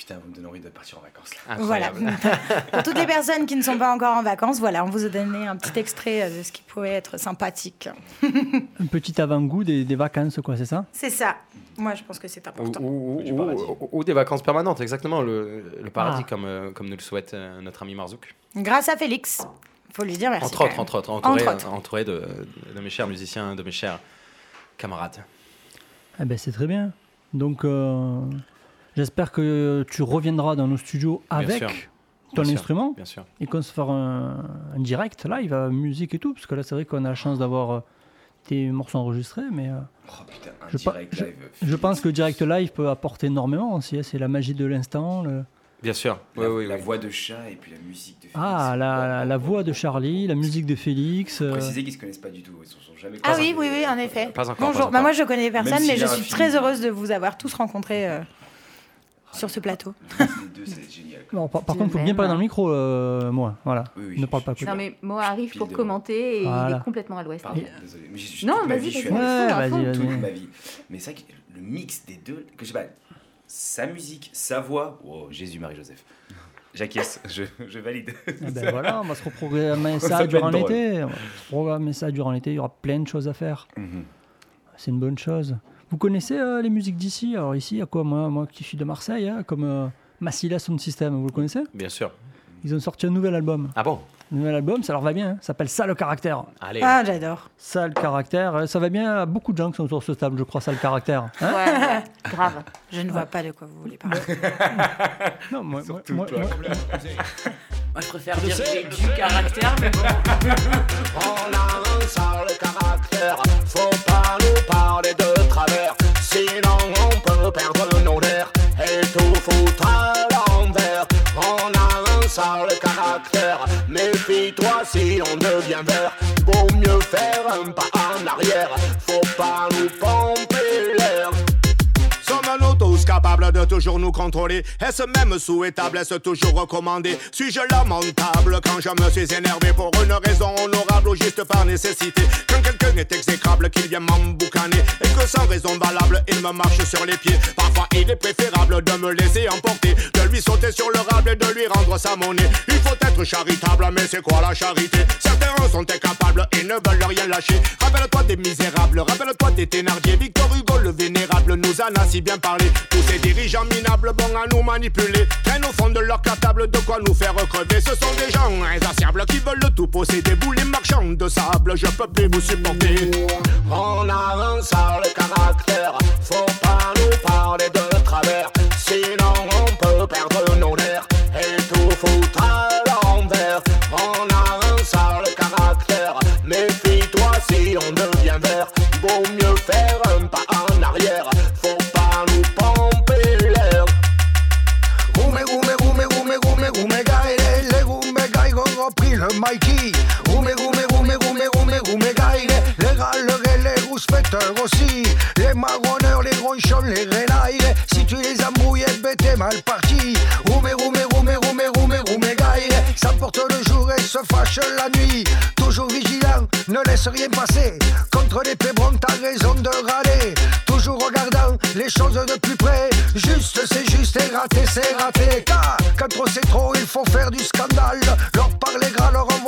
Putain, vous me donnez envie de partir en vacances là. Voilà. Pour toutes les personnes qui ne sont pas encore en vacances, voilà, on vous a donné un petit extrait euh, de ce qui pourrait être sympathique. Un petit avant-goût des, des vacances, quoi, c'est ça? C'est ça. Moi, je pense que c'est Ou, important. ou- ou- ou- ou des vacances permanentes, exactement. Le, le paradis, Ah. comme, euh, comme nous le souhaite euh, notre ami Marzouk. Grâce à Félix. Faut lui dire merci. entre autres, entre autres, entouré, Entre autres. entouré de, de mes chers musiciens, de mes chers camarades. Eh ben, c'est très bien. Donc, euh, j'espère que tu reviendras dans nos studios Bien avec sûr. ton Bien sûr, instrument Bien sûr. et qu'on se fera un, un direct live, euh, musique et tout. Parce que là, c'est vrai qu'on a la chance d'avoir euh, tes morceaux enregistrés, mais euh, Oh putain, un je, pa- direct je- live. je pense que direct live peut apporter énormément aussi. hein. C'est la magie de l'instant. le- Bien sûr. La, Oui, oui, la oui. voix de chat et puis la musique de Félix. Ah, la, la, voix de Charlie, la musique de Félix. euh, Préciser qu'ils se connaissent pas du tout, ils se sont jamais Ah oui, oui, oui, en effet. Pas encore, pas Bonjour. encore. Bah, moi, je connais personne, mais je suis film. très heureuse de vous avoir tous rencontrés euh, sur ce plateau. Génial. bon, par, contre, il faut bien parler dans le micro, euh, moi. Voilà. Oui, oui, ne parle pas. Non, mais Mo arrive pour commenter et il est complètement à l'ouest. Pardon, désolé. Mais je suis Non, vas-y, je suis à vas-y. toute ma vie. Mais c'est vrai que le mix des deux, que je sais pas, sa musique, sa voix, oh, Jésus, Marie-Joseph. J'acquiesce, je, je valide. Eh ben voilà, on va se reprogrammer Ça durant l'été. On va se programmer ça durant l'été. Il y aura plein de choses à faire. Mhm. C'est une bonne chose. Vous connaissez euh, les musiques d'ici? Alors ici, il y a quoi moi, moi qui suis de Marseille, hein, comme euh, Massila Sound System, vous le connaissez? Bien sûr. Ils ont sorti un nouvel album. Ah bon? Un nouvel album, ça leur va bien. hein. Ça s'appelle Ça le caractère. Allez. Ah, j'adore. Ça le caractère. euh, Ça va bien à beaucoup de gens qui sont sur ce table, je crois, ça le caractère. Hein Ouais, ouais, grave. Je ne vois pas de quoi vous voulez parler. non, moi, moi, Surtout moi- toi. moi- Moi, je préfère dire que j'ai du caractère, mais bon. On a un sale caractère, faut pas nous parler de sinon on peut perdre nos nerfs et tout foutre à l'envers. On a un sale caractère, méfie-toi si on devient vert, vaut mieux faire un pas en arrière, faut pas nous pomper l'air. Capables de toujours nous contrôler. Est-ce même souhaitable, est-ce toujours recommandé? Suis-je lamentable quand je me suis énervé pour une raison honorable ou juste par nécessité? Quand quelqu'un est exécrable, qu'il vient m'emboucaner Et que sans raison valable, il me marche sur les pieds. Parfois il est préférable de me laisser emporter De lui sauter sur le rable et de lui rendre sa monnaie. Il faut être charitable, mais c'est quoi la charité? Certains sont incapables et ne veulent rien lâcher. Rappelle-toi des misérables, rappelle-toi des Thénardier. Victor Hugo le nous en a si bien parlé. Tous ces dirigeants minables bons à nous manipuler. Traînent au fond de leur cartable de quoi nous faire crever. Ce sont des gens insatiables qui veulent tout posséder. Vous les marchands de sable, je peux plus vous supporter. On a un sale caractère. Faut pas nous parler de travers. Sinon on peut perdre nos nerfs. Et tout foutre à l'envers. On a un sale caractère. Méfie-toi si on devient Mikey. Gume, gume, gume, gume, gume, gume gaire Les gars, le les rouspéteurs aussi. Les marronneurs, les gronchons, les renailles. Si tu les embrouilles, eh ben t'es mal parti. Gume, gume, gume, gume, gume, gume gaire S'emporte le jour et se fâche la nuit. Toujours vigilant, ne laisse rien passer. Contre les pébrons, t'as raison de râler. Toujours regardant les choses de plus près. Juste, c'est juste et raté, c'est raté. Car quand trop c'est trop, il faut faire du ska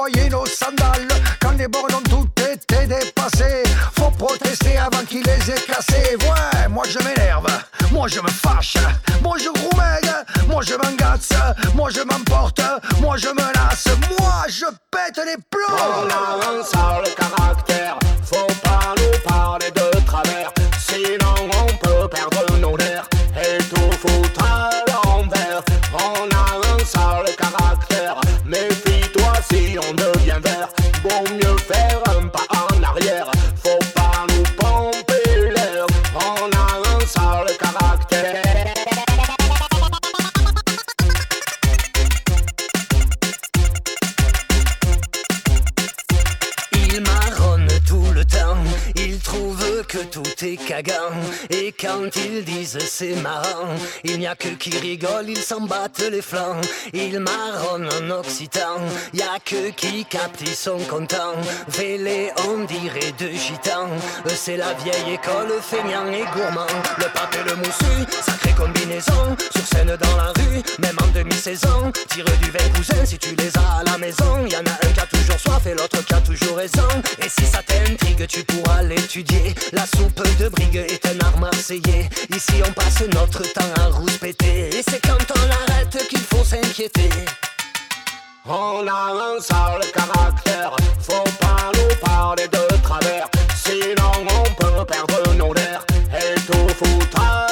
envoyer nos sandales. Quand les bornes ont tout été dépassées, faut protester avant qu'ils les aient cassés. Ouais, moi je m'énerve, moi je me fâche, moi je roumègue, moi je m'engace, moi je m'emporte, moi je me lasse, moi je pète les plombs. On a un sale caractère, faut Et quand ils disent c'est marrant, il n'y a que qui rigole, ils s'en battent les flancs. Il marronne en occitan, y a que qui capte, ils sont contents. Vélé, on dirait de gitans. C'est la vieille école, feignant et gourmand. Le pape et le moussu, sacrée combinaison. Sur scène dans la rue, même en demi-saison. Tire du vin cousin si tu les as à la maison. Y en a un qui a toujours soif et l'autre qui a toujours raison. Et si ça t'intrigue, tu pourras l'étudier. La soupe de brigue est un art marseillais. Ici, on passe notre temps à rouspéter. Et c'est quand on arrête qu'il faut s'inquiéter. On a un sale caractère, faut pas nous parler de travers, sinon on peut perdre nos nerfs et tout foutre à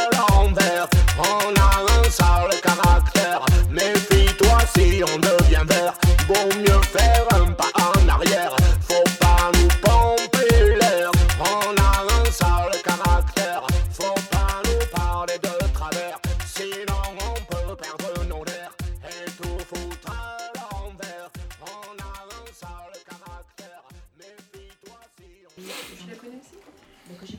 vaut mieux faire un pas en arrière, faut pas nous pomper l'air. On a un sale caractère, faut pas nous parler de travers, sinon on peut perdre nos nerfs. Et tout foutre à l'envers. On a un sale caractère, méfie-toi si on... Je la connais aussi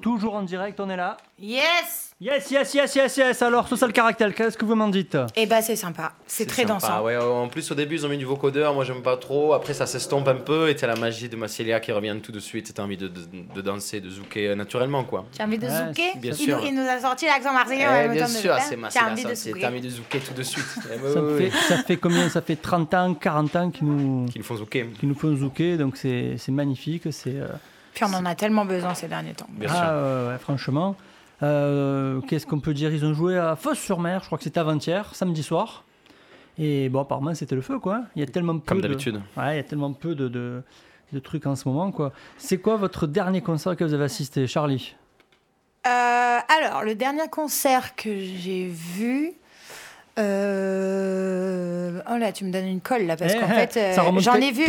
Toujours en direct, on est là. Yes Yes, yes, yes, yes, yes. Alors, ce sale caractère, qu'est-ce que vous m'en dites? Et bah c'est sympa, c'est très sympa, dansant. ouais, en plus, au début, ils ont mis du vocodeur. Moi, j'aime pas trop. Après, ça s'estompe un peu. Et t'as la magie de Massilia qui revient tout de suite. T'as envie de, de, de danser, de zouker euh, naturellement, quoi. Tu as envie de Ouais, zouker? bien il, sûr. nous, il nous a sorti l'accent marseillais. Eh, bien sûr, c'est Massilia. envie. T'as envie de zouker tout de suite. Eh, ça, fait, ça fait combien? Ça fait 30 ans, 40 ans qu'ils nous, nous font zouker. qu'ils nous font zouker, donc c'est c'est magnifique. C'est euh, Puis on en a tellement besoin ces derniers temps. Bien ah, sûr. ouais, franchement. Euh, Qu'est-ce qu'on peut dire? Ils ont joué à Fosse-sur-Mer, je crois que c'était avant-hier, samedi soir. Et bon, apparemment, c'était le feu, quoi. Il y a tellement peu Comme de- d'habitude. Ouais, il y a tellement peu de, de, de trucs en ce moment, quoi. C'est quoi votre dernier concert que vous avez assisté, Charlie? Euh, alors, le dernier concert que j'ai vu. Euh, Oh là, tu me donnes une colle là, parce Eh, qu'en eh, fait, euh, j'en ai vu.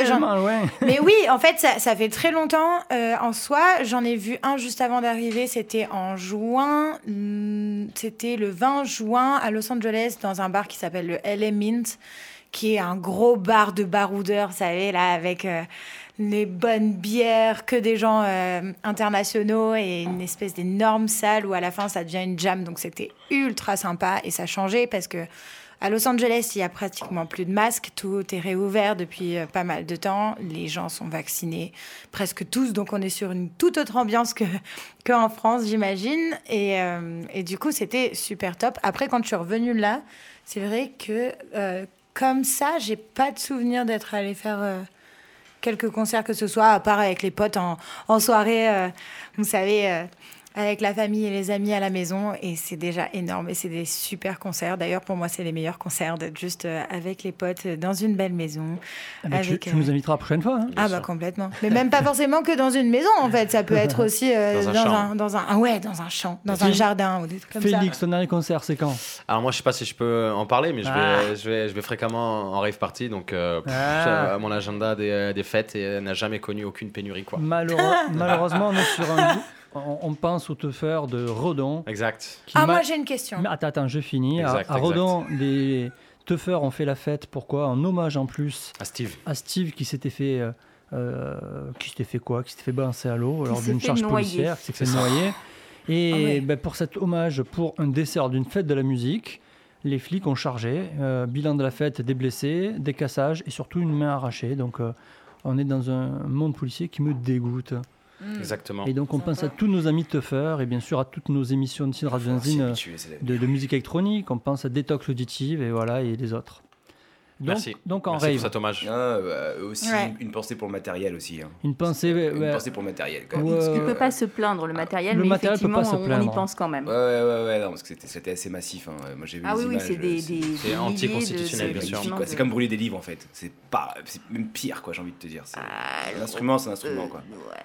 Mais oui, en fait, ça, ça fait très longtemps euh, en soi. J'en ai vu un juste avant d'arriver. C'était en juin. Hmm, C'était le 20 juin à Los Angeles dans un bar qui s'appelle le LA Mint, qui est un gros bar de baroudeurs, vous savez, là, avec euh, les bonnes bières, que des gens euh, internationaux et une espèce d'énorme salle où à la fin ça devient une jam. Donc c'était ultra sympa et ça changé parce que à Los Angeles, il y a pratiquement plus de masques, tout est réouvert depuis euh, pas mal de temps, les gens sont vaccinés, presque tous, donc on est sur une toute autre ambiance que qu'en France, j'imagine. Et, euh, et du coup, c'était super top. Après, quand je suis revenue là, c'est vrai que comme ça, j'ai pas de souvenir d'être allée faire quelques concerts que ce soit, à part avec les potes en, en soirée, euh, vous savez, euh, avec la famille et les amis à la maison. Et c'est déjà énorme. Et c'est des super concerts. D'ailleurs, pour moi, c'est les meilleurs concerts d'être juste euh, avec les potes euh, dans une belle maison. Ah bah, tu, avec, tu euh, nous inviteras la prochaine fois. hein. ah bah complètement. Mais même pas forcément que dans une maison en fait. Ça peut être aussi euh, Dans un dans, champ. un, dans un ah ouais dans un champ, dans un Félix- jardin ou des trucs comme Félix, ça. ton dernier concert, c'est quand? Alors moi je sais pas si je peux en parler mais je vais, Ah. je vais, je vais fréquemment en rave party donc euh, pff, Ah. euh, mon agenda des, des fêtes et, euh, n'a jamais connu aucune pénurie quoi. Malheureux- Malheureusement, on est sur un. On, on pense au teufeur de Redon. Exact. qui Ah moi j'ai une question. Mais attends, attends, je finis. À- Exact, à, exact. Redon, les teufeurs ont fait la fête. Pourquoi? En hommage en plus À Steve. à Steve qui s'était fait euh, euh, qui s'était fait quoi? Qui s'était fait balancer à l'eau lors d'une charge noyer. policière, qui s'est fait noyer. Et Ah ouais. ben, pour cet hommage, pour un dessert d'une fête de la musique, les flics ont chargé. euh, bilan de la fête, des blessés, des cassages et surtout une main arrachée. Donc euh, on est dans un monde policier qui me dégoûte. Exactement. Et donc on pense à tous nos amis teufeurs et bien sûr à toutes nos émissions de Radio Oh, euh, de, de musique électronique, on pense à Détox Auditive et voilà et les autres. Donc, Merci. Donc en Merci pour rave. cet hommage. Ah, bah, aussi Ouais. une pensée pour le matériel aussi. hein. Une pensée. Une ouais, pensée pour le matériel. Quand même. Ouais. parce que- Il ne peut pas se plaindre, le matériel, le mais matériel peut effectivement, pas se on- on, y plaindre. pense quand même. Ouais, ouais, ouais, ouais, non, parce que c'était- c'était assez massif. hein. Moi, j'ai vu Ah les oui, images, c'est des- c'est- des- C'est des anticonstitutionnel, de- bien sûr. C'est comme brûler des livres en fait. C'est pas, c'est même pire quoi, j'ai envie de te dire. C'est- Ah, L'instrument, c'est un instrument quoi. Ouais.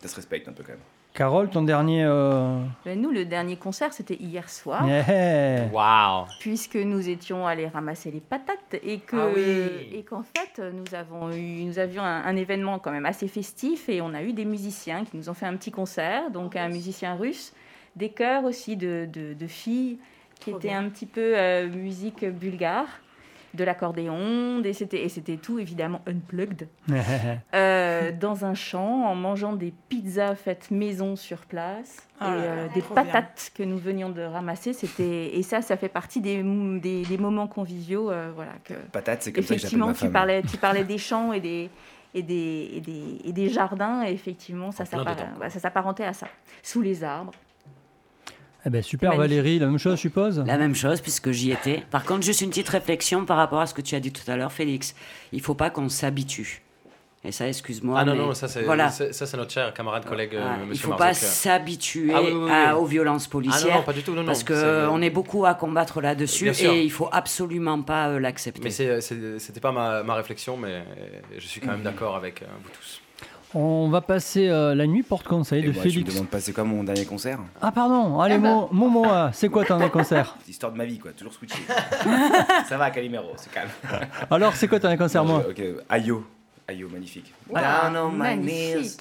Ça se respecte un peu quand même. Carole, ton dernier. euh, Ben, nous, le dernier concert, c'était hier soir. yeah. Waouh puisque nous étions allés ramasser les patates et que Ah oui. et qu'en fait nous avons eu nous avions un, un événement quand même assez festif et on a eu des musiciens qui nous ont fait un petit concert donc un musicien russe des chœurs aussi de, de, de filles qui étaient un petit peu euh, musique bulgare de l'accordéon et c'était tout évidemment unplugged euh, dans un champ en mangeant des pizzas faites maison sur place Oh et là euh, des bien. patates que nous venions de ramasser. C'était et ça, ça fait partie des, des, des moments conviviaux, euh, voilà. Que Patate, c'est comme ça que effectivement, tu parlais, tu parlais des champs et des et des, et des, et des jardins. Et effectivement, ça bah, ça s'apparentait à ça. Sous les arbres. Eh ben super Magnifique. Valérie, la même chose je suppose La même chose, puisque j'y étais. Par contre, juste une petite réflexion par rapport à ce que tu as dit tout à l'heure, Félix. Il faut pas qu'on s'habitue. Et ça, excuse-moi. Ah non, mais non, ça c'est Voilà. c'est- ça, c'est notre cher camarade, collègue, euh, Ouais, il monsieur faut pas s'habituer Ah oui, oui, oui, à- oui. aux violences policières. Ah non, non, pas du tout, non, non, Parce qu'on est beaucoup à combattre là-dessus et il faut absolument pas euh, l'accepter. Mais c'était pas ma, ma réflexion, mais euh, je suis quand même d'accord avec euh, vous tous. On va passer euh, la nuit porte-conseil de Et moi, tu me Félix. demandes pas c'est quoi mon dernier concert Ah pardon, allez Mo- Momoa, c'est quoi ton dernier concert C'est l'histoire de ma vie quoi, toujours switché. ça va Calimero, c'est calme. Alors c'est quoi ton dernier concert moi Ok, Ayo. Ayo, magnifique. Ah, Down on my knees,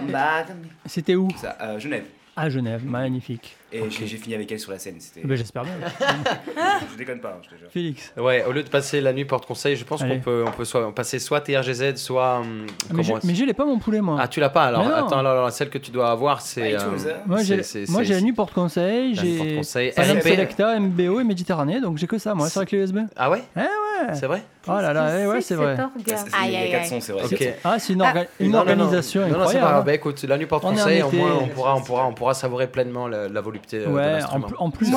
magnifique. C'était où Ça, euh, Genève. À Genève, magnifique. Et j'ai- j'ai fini avec elle sur la scène. C'était. Ben, j'espère bien. je déconne pas, hein, je te jure. Félix. Ouais, au lieu de passer la nuit porte-conseil, je pense qu'on peut, on peut soit, passer soit TRGZ, soit. hum, Mais je, comment- mais je l'ai pas mon poulet moi. Ah, tu l'as pas alors. Attends, alors, alors, celle que tu dois avoir, c'est. euh, hein. Moi c'est- j'ai c'est- c'est- la nuit porte-conseil, j'ai porte-conseil, LP. Selecta, MBO et Méditerranée, donc j'ai que ça moi sur la clé USB. Ah ouais Eh ouais C'est vrai Oh là là, eh ouais, c'est vrai. C'est vrai. Ah, c'est une, orga- une Non, non, non. organisation Non, non, c'est pas grave. Bah, écoute, la nuit porte On est en conseil, au moins on pourra, on pourra, on pourra savourer pleinement la, la euh, de Ouais, en, l'instrument. pl- en plus,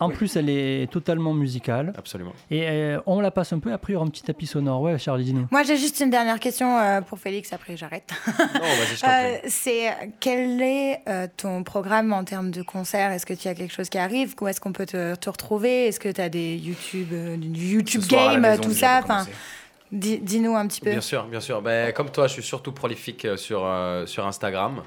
en plus, elle est totalement musicale. Absolument. Et euh, on la passe un peu, après il y aura un petit tapis sonore. Ouais, Charlie, dis-nous. Moi, j'ai juste une dernière question euh, pour Félix, après j'arrête. Vas-y, Euh, c'est quel est euh, ton programme en termes de concerts? Est-ce que tu as quelque chose qui arrive? Où est-ce qu'on peut te, te retrouver? Est-ce que tu as des YouTube, euh, du YouTube Ce soir, Game, maison, tout ça? Dis-nous un petit peu. Bien sûr, bien sûr. Ben, comme toi, je suis surtout prolifique euh, sur, euh, sur Instagram.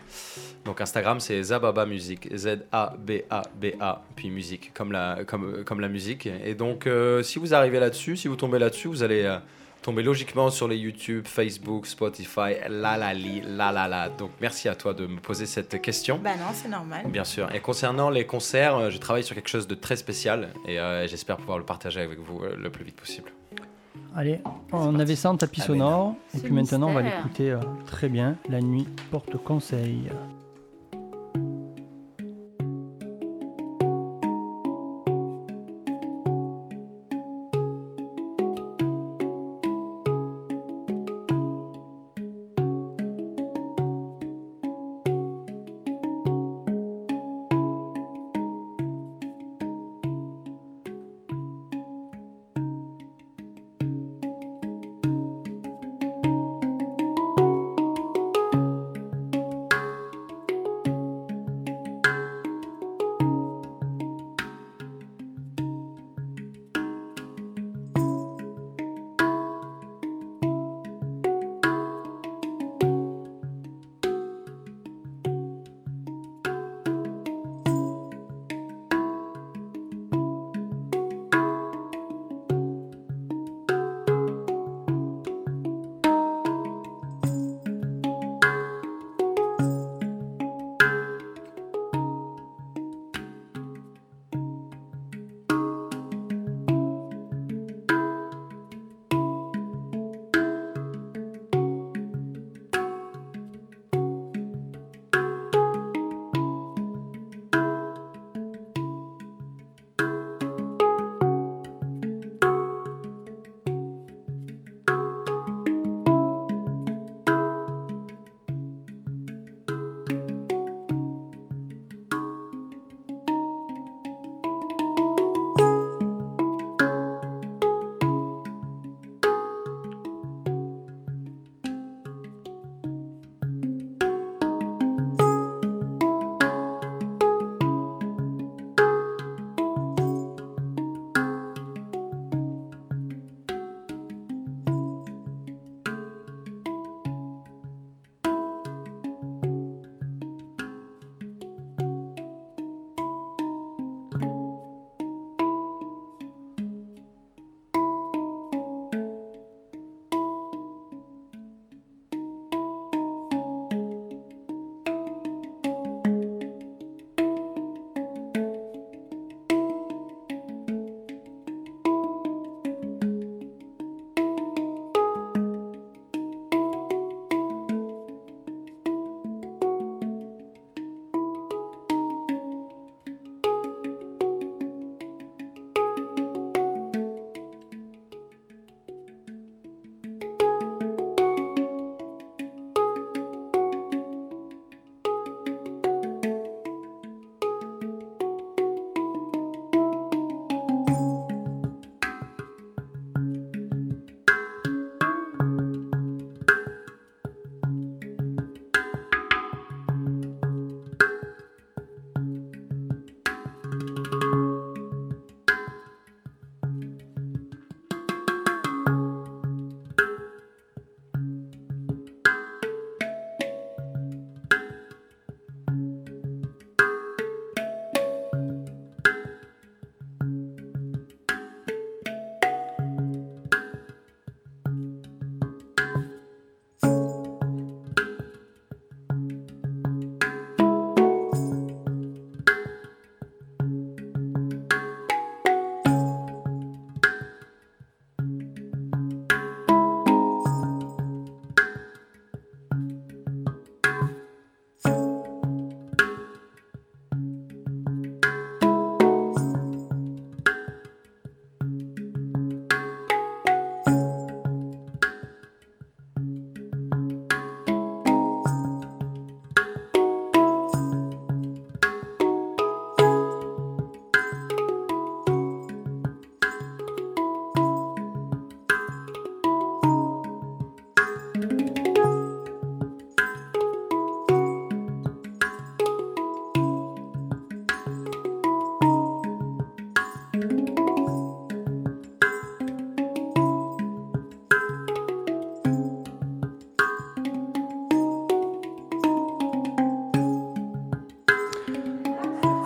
Donc Instagram, c'est Zababa Musique, Z-A-B-A-B-A, puis musique, comme la, comme, comme la musique. Et donc, euh, si vous arrivez là-dessus, si vous tombez là-dessus, vous allez euh, tomber logiquement sur les YouTube, Facebook, Spotify, la la li, la la la. Donc, merci à toi de me poser cette question. Bah non, c'est normal. Bien sûr. Et concernant les concerts, euh, je travaille sur quelque chose de très spécial et euh, j'espère pouvoir le partager avec vous euh, le plus vite possible. Allez, on avait ça en tapis Ah, sonore. Et puis maintenant, on va l'écouter euh, très bien. La nuit porte conseil.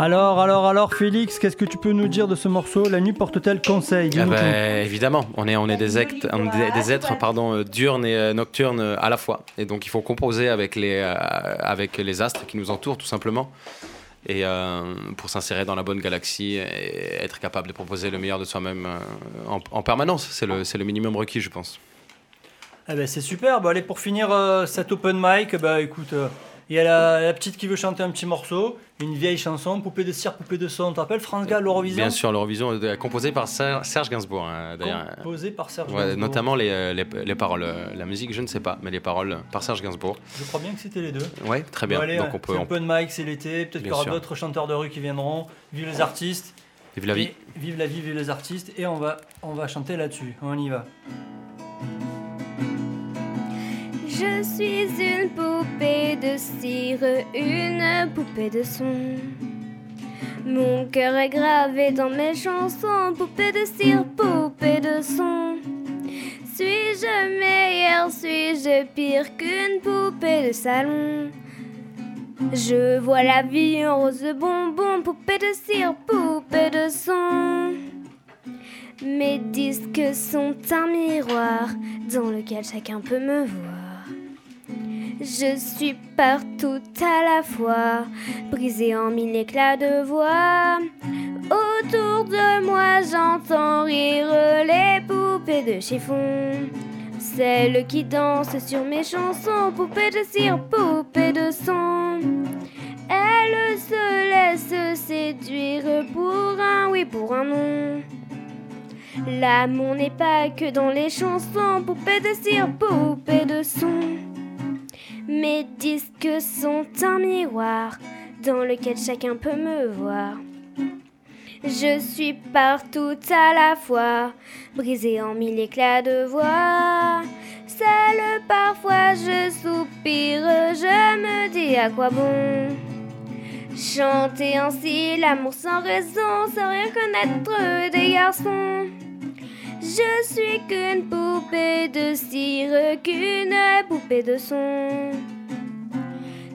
Alors, alors, alors, Félix, qu'est-ce que tu peux nous dire de ce morceau La nuit porte-t-elle conseil? Ah bah, tout. évidemment, on est, on est des, êtres, on est des, des êtres pardon, euh, diurnes et euh, nocturnes euh, à la fois. Et donc il faut composer avec les, euh, avec les astres qui nous entourent tout simplement. Et euh, pour s'insérer dans la bonne galaxie et être capable de proposer le meilleur de soi-même en, en permanence. C'est le, minimum requis, je pense. Eh ben, c'est super. Bon, allez, pour finir euh, cet open mic, bah écoute, euh, il y a la, la petite qui veut chanter un petit morceau, une vieille chanson, Poupée de cire, poupée de son. Tu te rappelles France Gall, l'Eurovision Bien sûr, l'Eurovision est composée par Ser- Serge Gainsbourg, hein, d'ailleurs. Composée par Serge Ouais, Gainsbourg. Notamment les, euh, les, les paroles. Euh, La musique, je ne sais pas, mais les paroles euh, par Serge Gainsbourg. Je crois bien que c'était les deux. Ouais, très bien. Bon, allez, Donc euh, on peut. on- open mic, c'est l'été. Peut-être qu'il y aura d'autres chanteurs de rue qui viendront. Vive les artistes. Vive la vie. Et vive la vie, vive les artistes. Et on va, on va chanter là-dessus. On y va. Je suis une poupée de cire, une poupée de son. Mon cœur est gravé dans mes chansons, poupée de cire, poupée de son. Suis-je meilleure, suis-je pire qu'une poupée de salon? Je vois la vie en rose bonbon, poupée de cire, poupée de son. Mes disques sont un miroir dans lequel chacun peut me voir. Je suis partout à la fois, brisée en mille éclats de voix. Autour de moi, j'entends rire les poupées de chiffon. Celles qui dansent sur mes chansons, poupées de cire, poupées de son. Elles se laissent séduire pour un oui, pour un non. L'amour n'est pas que dans les chansons, poupées de cire, poupées de son. Mes disques sont un miroir dans lequel chacun peut me voir. Je suis partout à la fois, brisée en mille éclats de voix. Seule parfois je soupire, je me dis à quoi bon. Chanter ainsi l'amour sans raison, sans rien connaître des garçons. Je suis qu'une poupée de cire, qu'une poupée de son.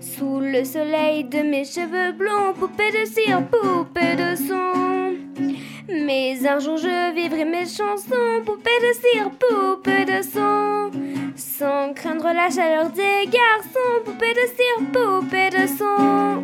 Sous le soleil de mes cheveux blonds, poupée de cire, poupée de son. Mais un jour je vivrai mes chansons, poupée de cire, poupée de son. Sans craindre la chaleur des garçons, poupée de cire, poupée de son.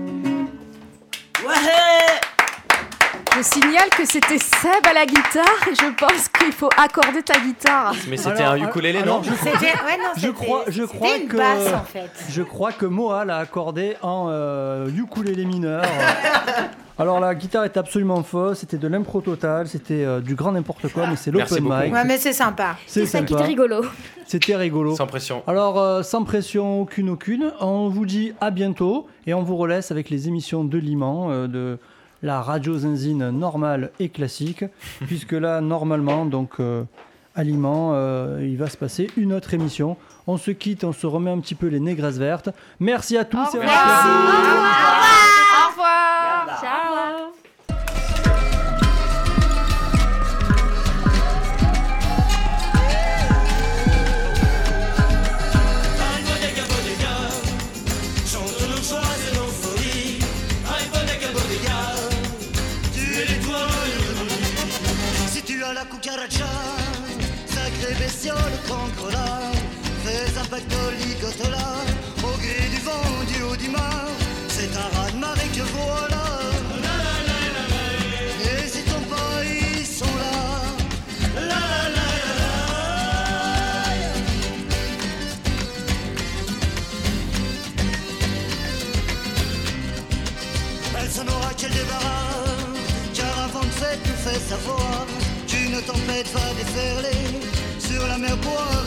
Je signale que c'était Seb à la guitare et je pense qu'il faut accorder ta guitare. Mais c'était un ukulélé, non je crois, C'était- ouais, non, je crois, je crois une que basse, en fait. je crois que Moa l'a accordé en euh, ukulélé mineur. Alors la guitare est absolument fausse, c'était de l'impro total, c'était euh, du grand n'importe quoi, mais c'est l'open mic. Ouais, mais c'est sympa. C'est ça qui sympa. était rigolo. C'était rigolo. Sans pression. Alors, euh, sans pression aucune, aucune, on vous dit à bientôt et on vous relaisse avec les émissions de Liman, euh, de la radio zinzine normale et classique, puisque là, normalement, donc euh, à Liman, euh, il va se passer une autre émission. On se quitte, on se remet un petit peu les négresses vertes. Merci à tous. et on se Au revoir. Ciao. Savoir. Qu'une tempête va déferler Sur la mer boire